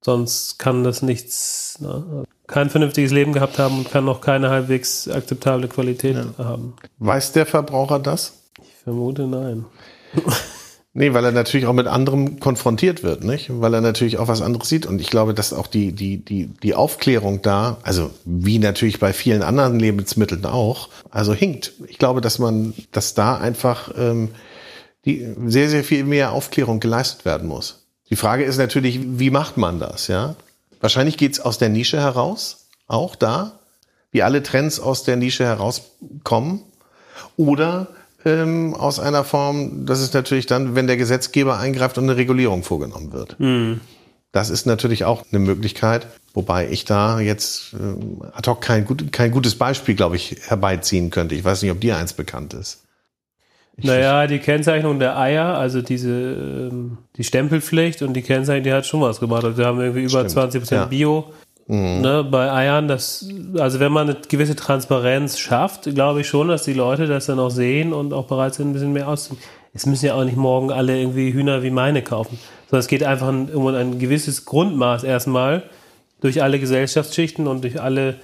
Sonst kann das nichts, ne? kein vernünftiges Leben gehabt haben und kann noch keine halbwegs akzeptable Qualität ja. haben. Weiß der Verbraucher das? Ich vermute nein. Nee, weil er natürlich auch mit anderem konfrontiert wird, nicht? Weil er natürlich auch was anderes sieht. Und ich glaube, dass auch die, die, die, die Aufklärung da, also wie natürlich bei vielen anderen Lebensmitteln auch, also hinkt. Ich glaube, dass man, dass da einfach ähm, die sehr, sehr viel mehr Aufklärung geleistet werden muss. Die Frage ist natürlich, wie macht man das, ja? Wahrscheinlich geht's aus der Nische heraus, auch da, wie alle Trends aus der Nische herauskommen. Oder ähm, aus einer Form, das ist natürlich dann, wenn der Gesetzgeber eingreift und eine Regulierung vorgenommen wird. Mhm. Das ist natürlich auch eine Möglichkeit, wobei ich da jetzt äh, ad hoc kein, gut, kein gutes Beispiel, glaube ich, herbeiziehen könnte. Ich weiß nicht, ob dir eins bekannt ist. Naja, die Kennzeichnung der Eier, also diese ähm, die Stempelpflicht und die Kennzeichnung, die hat schon was gemacht. Also wir haben irgendwie über Stimmt, 20 Prozent ja. Bio. Mhm. Ne, bei Eiern, das, also wenn man eine gewisse Transparenz schafft, glaube ich schon, dass die Leute das dann auch sehen und auch bereit sind, ein bisschen mehr auszugeben. Es müssen ja auch nicht morgen alle irgendwie Hühner wie meine kaufen, sondern es geht einfach um ein gewisses Grundmaß erstmal durch alle Gesellschaftsschichten und durch alle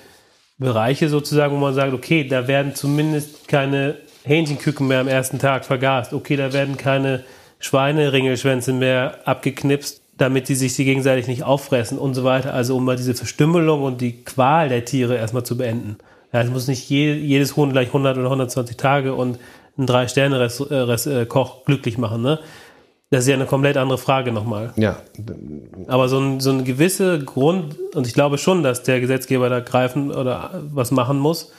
Bereiche sozusagen, wo man sagt, okay, da werden zumindest keine Hähnchenküken mehr am ersten Tag vergast. Okay, da werden keine Schweineringelschwänze mehr abgeknipst damit die sich die gegenseitig nicht auffressen und so weiter. Also um mal diese Verstümmelung und die Qual der Tiere erstmal zu beenden. Ja, es muss nicht je, jedes Huhn gleich 100 oder 120 Tage und ein Drei-Sterne-Koch glücklich machen. Ne? Das ist ja eine komplett andere Frage nochmal. Ja. Aber so ein, so ein gewisse Grund, und ich glaube schon, dass der Gesetzgeber da greifen oder was machen muss,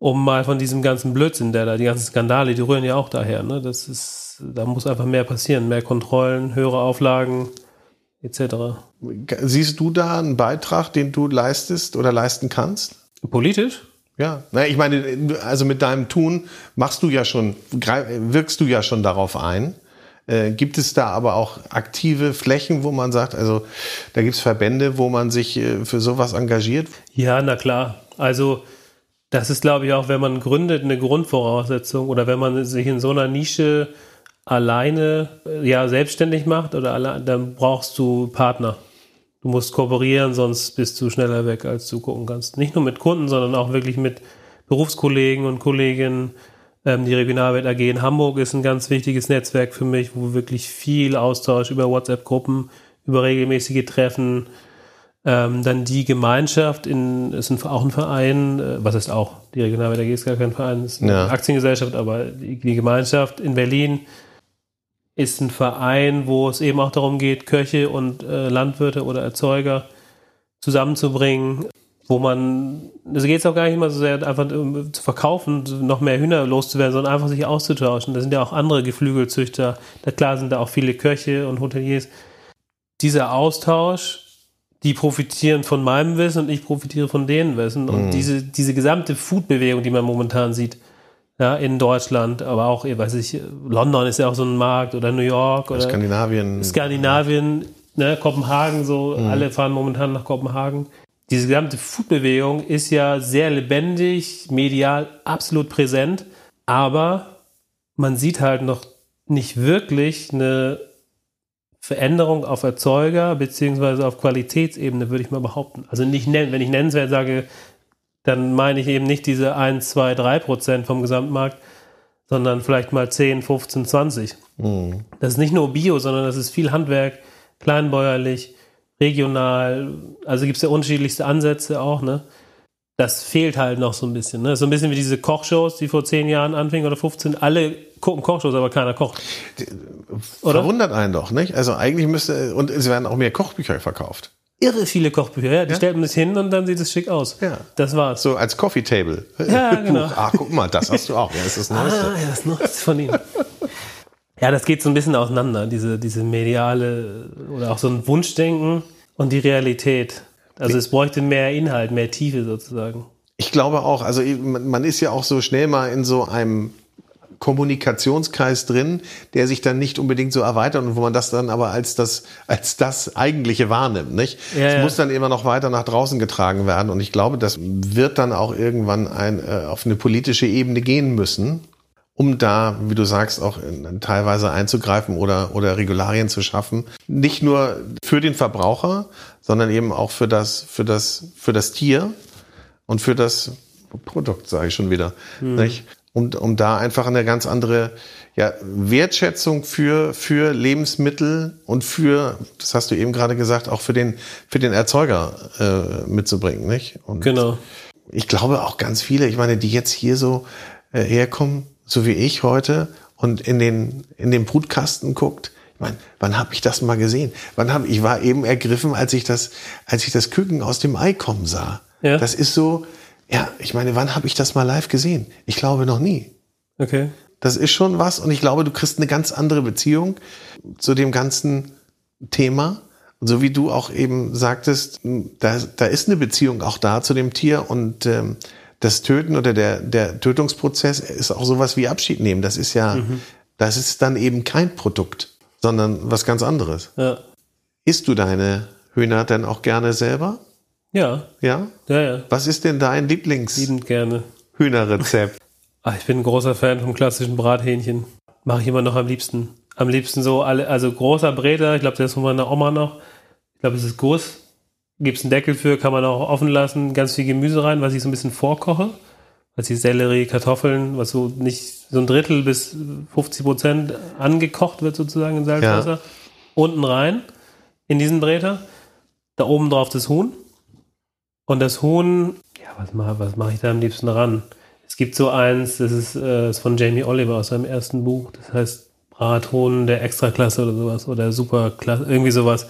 um mal von diesem ganzen Blödsinn, der da, die ganzen Skandale, die rühren ja auch daher. Ne? Das ist da muss einfach mehr passieren, mehr Kontrollen, höhere Auflagen etc. Siehst du da einen Beitrag, den du leistest oder leisten kannst? Politisch? Ja, na, ich meine, also mit deinem Tun machst du ja schon, wirkst du ja schon darauf ein. Äh, gibt es da aber auch aktive Flächen, wo man sagt, also da gibt es Verbände, wo man sich äh, für sowas engagiert? Ja, na klar. Also das ist, glaube ich, auch, wenn man gründet, eine Grundvoraussetzung oder wenn man sich in so einer Nische alleine ja selbstständig macht oder allein, dann brauchst du Partner. Du musst kooperieren, sonst bist du schneller weg, als du gucken kannst. Nicht nur mit Kunden, sondern auch wirklich mit Berufskollegen und Kolleginnen. Ähm, die Regionalwelt AG in Hamburg ist ein ganz wichtiges Netzwerk für mich, wo wirklich viel Austausch über WhatsApp-Gruppen, über regelmäßige Treffen, ähm, dann die Gemeinschaft in, ist ein, auch ein Verein, äh, was ist auch, die Regionalwelt AG ist gar kein Verein, ist eine ja. Aktiengesellschaft, aber die, die Gemeinschaft in Berlin, ist ein Verein, wo es eben auch darum geht, Köche und äh, Landwirte oder Erzeuger zusammenzubringen, wo man, also geht es auch gar nicht immer so sehr einfach um, zu verkaufen, noch mehr Hühner loszuwerden, sondern einfach sich auszutauschen. Da sind ja auch andere Geflügelzüchter, da klar sind da auch viele Köche und Hoteliers. Dieser Austausch, die profitieren von meinem Wissen und ich profitiere von denen Wissen. Und mhm. diese, diese gesamte Food-Bewegung, die man momentan sieht, ja, in Deutschland, aber auch, weiß ich, London ist ja auch so ein Markt oder New York oder Skandinavien. Skandinavien, ne, Kopenhagen, so, mhm. alle fahren momentan nach Kopenhagen. Diese gesamte Foodbewegung ist ja sehr lebendig, medial absolut präsent, aber man sieht halt noch nicht wirklich eine Veränderung auf Erzeuger beziehungsweise auf Qualitätsebene, würde ich mal behaupten. Also nicht nennen, wenn ich nennenswert sage, dann meine ich eben nicht diese 1, 2, 3 Prozent vom Gesamtmarkt, sondern vielleicht mal 10, 15, 20. Mhm. Das ist nicht nur Bio, sondern das ist viel Handwerk, kleinbäuerlich, regional. Also gibt es ja unterschiedlichste Ansätze auch, ne? Das fehlt halt noch so ein bisschen. Ne? So ein bisschen wie diese Kochshows, die vor 10 Jahren anfingen oder 15. Alle gucken Kochshows, aber keiner kocht. Oder? Verwundert einen doch, nicht? Also eigentlich müsste, und es werden auch mehr Kochbücher verkauft irre viele Kochbücher. Ja, die ja? stellt man das hin und dann sieht es schick aus. Ja. Das war's. So als Coffee Table. Ja, genau. Ah, guck mal, das hast du auch. Ja, das ist das Neueste. Ah, ja, das Neueste von ihm. ja, das geht so ein bisschen auseinander, diese, diese mediale oder auch so ein Wunschdenken und die Realität. Also es bräuchte mehr Inhalt, mehr Tiefe sozusagen. Ich glaube auch, also man ist ja auch so schnell mal in so einem Kommunikationskreis drin, der sich dann nicht unbedingt so erweitert und wo man das dann aber als das, als das eigentliche wahrnimmt, nicht? Ja, es ja. muss dann immer noch weiter nach draußen getragen werden und ich glaube, das wird dann auch irgendwann ein, äh, auf eine politische Ebene gehen müssen, um da, wie du sagst, auch in, teilweise einzugreifen oder, oder Regularien zu schaffen. Nicht nur für den Verbraucher, sondern eben auch für das, für das, für das Tier und für das Produkt, sage ich schon wieder. Nicht? Um, um da einfach eine ganz andere ja, Wertschätzung für, für Lebensmittel und für, das hast du eben gerade gesagt, auch für den, für den Erzeuger äh, mitzubringen. Nicht? Und Genau. ich glaube auch ganz viele, ich meine, die jetzt hier so äh, herkommen, so wie ich heute, und in den, in den Brutkasten guckt. Ich meine, wann habe ich das mal gesehen? Wann habe ich war eben ergriffen, als ich das, als ich das Küken aus dem Ei kommen sah. Ja. Das ist so, ja, ich meine, wann habe ich das mal live gesehen? Ich glaube noch nie. Okay. Das ist schon was und ich glaube, du kriegst eine ganz andere Beziehung zu dem ganzen Thema. Und so wie du auch eben sagtest, da, da ist eine Beziehung auch da zu dem Tier und ähm, das Töten oder der, der Tötungsprozess ist auch sowas wie Abschied nehmen. Das ist ja, das ist dann eben kein Produkt, sondern was ganz anderes. Ja. Isst du deine Hühner denn auch gerne selber? Ja. Ja? Ja, ja. Was ist denn dein Liebend gerne. Lieblingshühnerrezept? Ah, ich bin ein großer Fan vom klassischen Brathähnchen. Mache ich immer noch am liebsten. Am liebsten so alle, also großer Bräter, ich glaube, der ist von meiner Oma noch. Ich glaube, es ist Guss. Gibt's einen Deckel für, kann man auch offen lassen, ganz viel Gemüse rein, was ich so ein bisschen vorkoche. Was ich Sellerie, Kartoffeln, was so nicht so ein Drittel bis 50 Prozent angekocht wird sozusagen in Salzwasser. Unten rein in diesen Bräter. Da oben drauf das Huhn. Und das Huhn, ja, was mache was mach ich da am liebsten ran? Es gibt so eins, das ist, äh, ist von Jamie Oliver aus seinem ersten Buch, das heißt Brathuhn der Extraklasse oder sowas oder Superklasse, irgendwie sowas.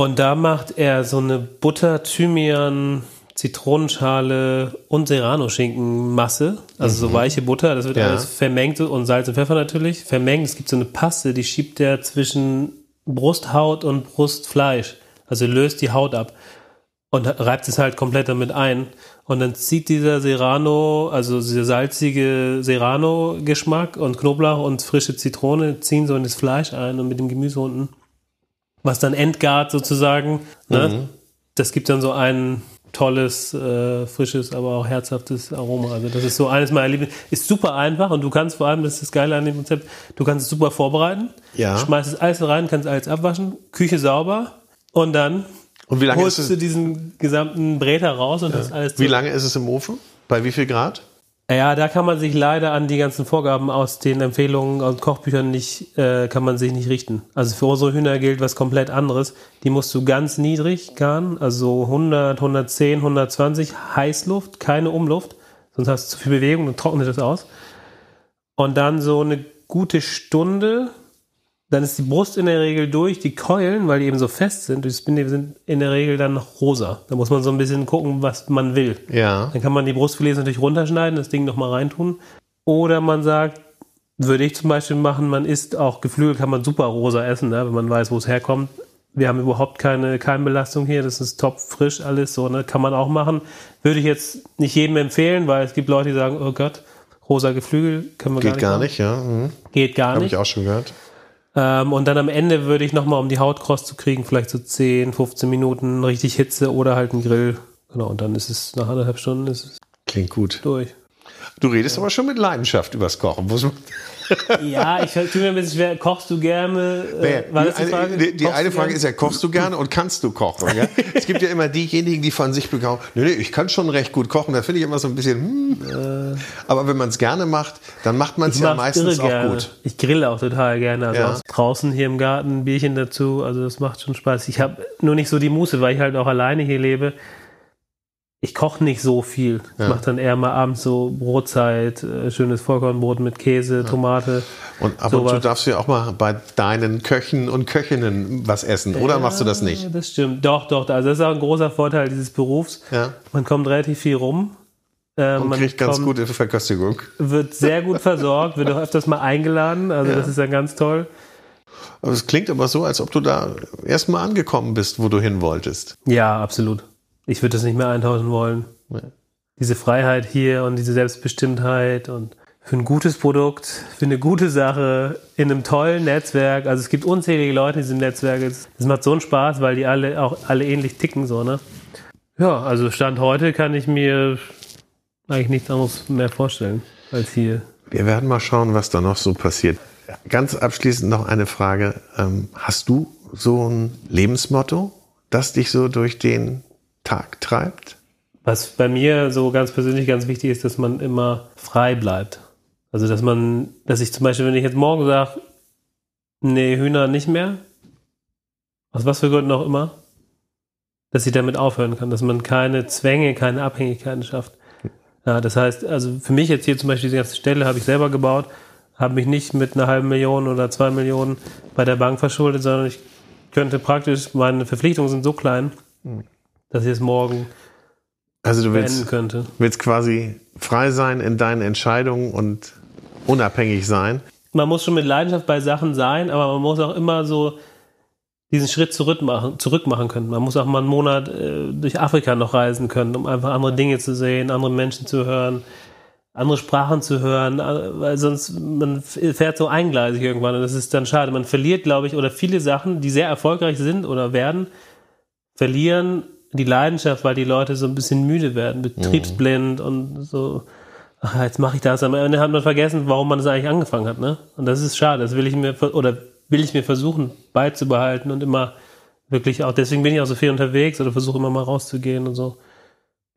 Und da macht er so eine Butter, Thymian, Zitronenschale und Serrano-Schinkenmasse, also so weiche Butter, das wird Ja. alles vermengt und Salz und Pfeffer natürlich, vermengt. Es gibt so eine Paste, die schiebt er zwischen Brusthaut und Brustfleisch, also löst die Haut ab und reibt es halt komplett damit ein. Und dann zieht dieser Serrano, also dieser salzige Serrano-Geschmack und Knoblauch und frische Zitrone ziehen so in das Fleisch ein und mit dem Gemüse unten, was dann entgart sozusagen. Ne? Das gibt dann so ein tolles, äh, frisches, aber auch herzhaftes Aroma. Also das ist so eines meiner Lieblings. Ist super einfach und du kannst vor allem, das ist das Geile an dem Konzept, du kannst es super vorbereiten, Ja. schmeißt es alles rein, kannst alles abwaschen, Küche sauber und dann Und wie lange holst du diesen gesamten Bräter raus und das alles Wie lange ist es im Ofen? Bei wie viel Grad? Ja, da kann man sich leider an die ganzen Vorgaben aus den Empfehlungen und Kochbüchern nicht, äh, kann man sich nicht richten. Also für unsere Hühner gilt was komplett anderes. Die musst du ganz niedrig garen, also 100, 110, 120 Heißluft, keine Umluft, sonst hast du zu viel Bewegung und trocknet das aus. Und dann so eine gute Stunde, dann ist die Brust in der Regel durch, die Keulen, weil die eben so fest sind, die Spinde sind in der Regel dann rosa. Da muss man so ein bisschen gucken, was man will. Ja. Dann kann man die Brustfilets natürlich runterschneiden, das Ding nochmal reintun. Oder man sagt, würde ich zum Beispiel machen, man isst auch Geflügel, kann man super rosa essen, ne, wenn man weiß, wo es herkommt. Wir haben überhaupt keine Keimbelastung hier, das ist top frisch alles, so, ne, kann man auch machen. Würde ich jetzt nicht jedem empfehlen, weil es gibt Leute, die sagen, oh Gott, rosa Geflügel können wir Geht gar gar nicht. nicht, ja. Mhm. Geht gar Habe nicht. ich auch schon gehört. Ähm, und dann am Ende würde ich nochmal, um die Hautkrost zu kriegen, vielleicht so 10, 15 Minuten richtig Hitze oder halt einen Grill. Genau, und dann ist es nach anderthalb Stunden ist es Klingt gut. durch. Du redest aber schon mit Leidenschaft übers Kochen. Ja, ich tue mir ein bisschen schwer. Kochst du gerne? Äh, das die eine, Frage? die, die eine Frage gerne? ist ja, kochst du gerne und kannst du kochen? Ja? es gibt ja immer diejenigen, die von sich bekommen, nee, nee, ich kann schon recht gut kochen. Da finde ich immer so ein bisschen, hm. aber wenn man es gerne macht, dann macht man es ja meistens auch gerne. gut. Ich grille auch total gerne. Also Ja. draußen hier im Garten, ein Bierchen dazu. Also das macht schon Spaß. Ich habe nur nicht so die Muße, weil ich halt auch alleine hier lebe. Ich koche nicht so viel. Ich Ja. mache dann eher mal abends so Brotzeit, äh, schönes Vollkornbrot mit Käse, Tomate. Und ab und zu darfst du ja auch mal bei deinen Köchen und Köchinnen was essen. Oder machst du das Ja, nicht? Das stimmt. Doch, doch. Also das ist auch ein großer Vorteil dieses Berufs. Ja. Man kommt relativ viel rum. Äh, Und man kriegt ganz kommt- gute Verköstigung. wird sehr gut versorgt, wird auch öfters mal eingeladen. Also Ja. das ist dann ganz toll. Aber es klingt aber so, als ob du da erstmal angekommen bist, wo du hin wolltest. Ja, absolut. Ich würde das nicht mehr eintauschen wollen. Ja. Diese Freiheit hier und diese Selbstbestimmtheit und für ein gutes Produkt, für eine gute Sache, in einem tollen Netzwerk. Also es gibt unzählige Leute in diesem Netzwerk. Es macht so einen Spaß, weil die alle auch alle ähnlich ticken, so, ne? Ja, also Stand heute kann ich mir eigentlich nichts anderes mehr vorstellen als hier. Wir werden mal schauen, was da noch so passiert. Ganz abschließend noch eine Frage. Ähm, hast du so ein Lebensmotto, das dich so durch den Tag treibt? Was bei mir so ganz persönlich ganz wichtig ist, dass man immer frei bleibt. Also, dass man, dass ich zum Beispiel, wenn ich jetzt morgen sage, nee, Hühner nicht mehr, aus was für Gründen auch immer, dass ich damit aufhören kann, dass man keine Zwänge, keine Abhängigkeiten schafft. Ja, das heißt, also für mich jetzt hier zum Beispiel diese ganze Stelle habe ich selber gebaut, habe mich nicht mit einer halben Million oder zwei Millionen bei der Bank verschuldet, sondern ich könnte praktisch, meine Verpflichtungen sind so klein, dass ich es morgen also du willst, könnte. willst quasi frei sein in deinen Entscheidungen und unabhängig sein. Man muss schon mit Leidenschaft bei Sachen sein, aber man muss auch immer so diesen Schritt zurück machen, zurück machen können. Man muss auch mal einen Monat äh, durch Afrika noch reisen können, um einfach andere Dinge zu sehen, andere Menschen zu hören, andere Sprachen zu hören, äh, weil sonst man fährt so eingleisig irgendwann und das ist dann schade. Man verliert, glaube ich, oder viele Sachen, die sehr erfolgreich sind oder werden, verlieren die Leidenschaft, weil die Leute so ein bisschen müde werden, betriebsblind mhm. und so ach, jetzt mache ich das. Am Ende hat man vergessen, warum man das eigentlich angefangen hat. Ne? Und das ist schade. Das will ich mir, oder will ich mir versuchen beizubehalten und immer wirklich auch, deswegen bin ich auch so viel unterwegs oder versuche immer mal rauszugehen und so.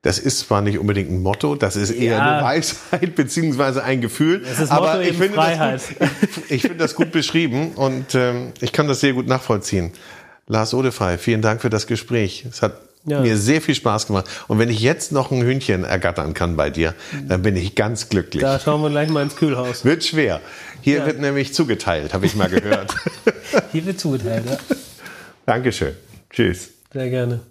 Das ist zwar nicht unbedingt ein Motto, das ist eher ja. eine Weisheit beziehungsweise ein Gefühl. Das ist aber Motto ich finde, Freiheit. Das gut, ich finde das gut beschrieben und ähm, ich kann das sehr gut nachvollziehen. Lars Odefey, vielen Dank für das Gespräch. Es hat ja. mir sehr viel Spaß gemacht. Und wenn ich jetzt noch ein Hühnchen ergattern kann bei dir, dann bin ich ganz glücklich. Da schauen wir gleich mal ins Kühlhaus. Wird schwer. Hier ja. wird nämlich zugeteilt, habe ich mal gehört. Hier wird zugeteilt, ja. Dankeschön. Tschüss. Sehr gerne.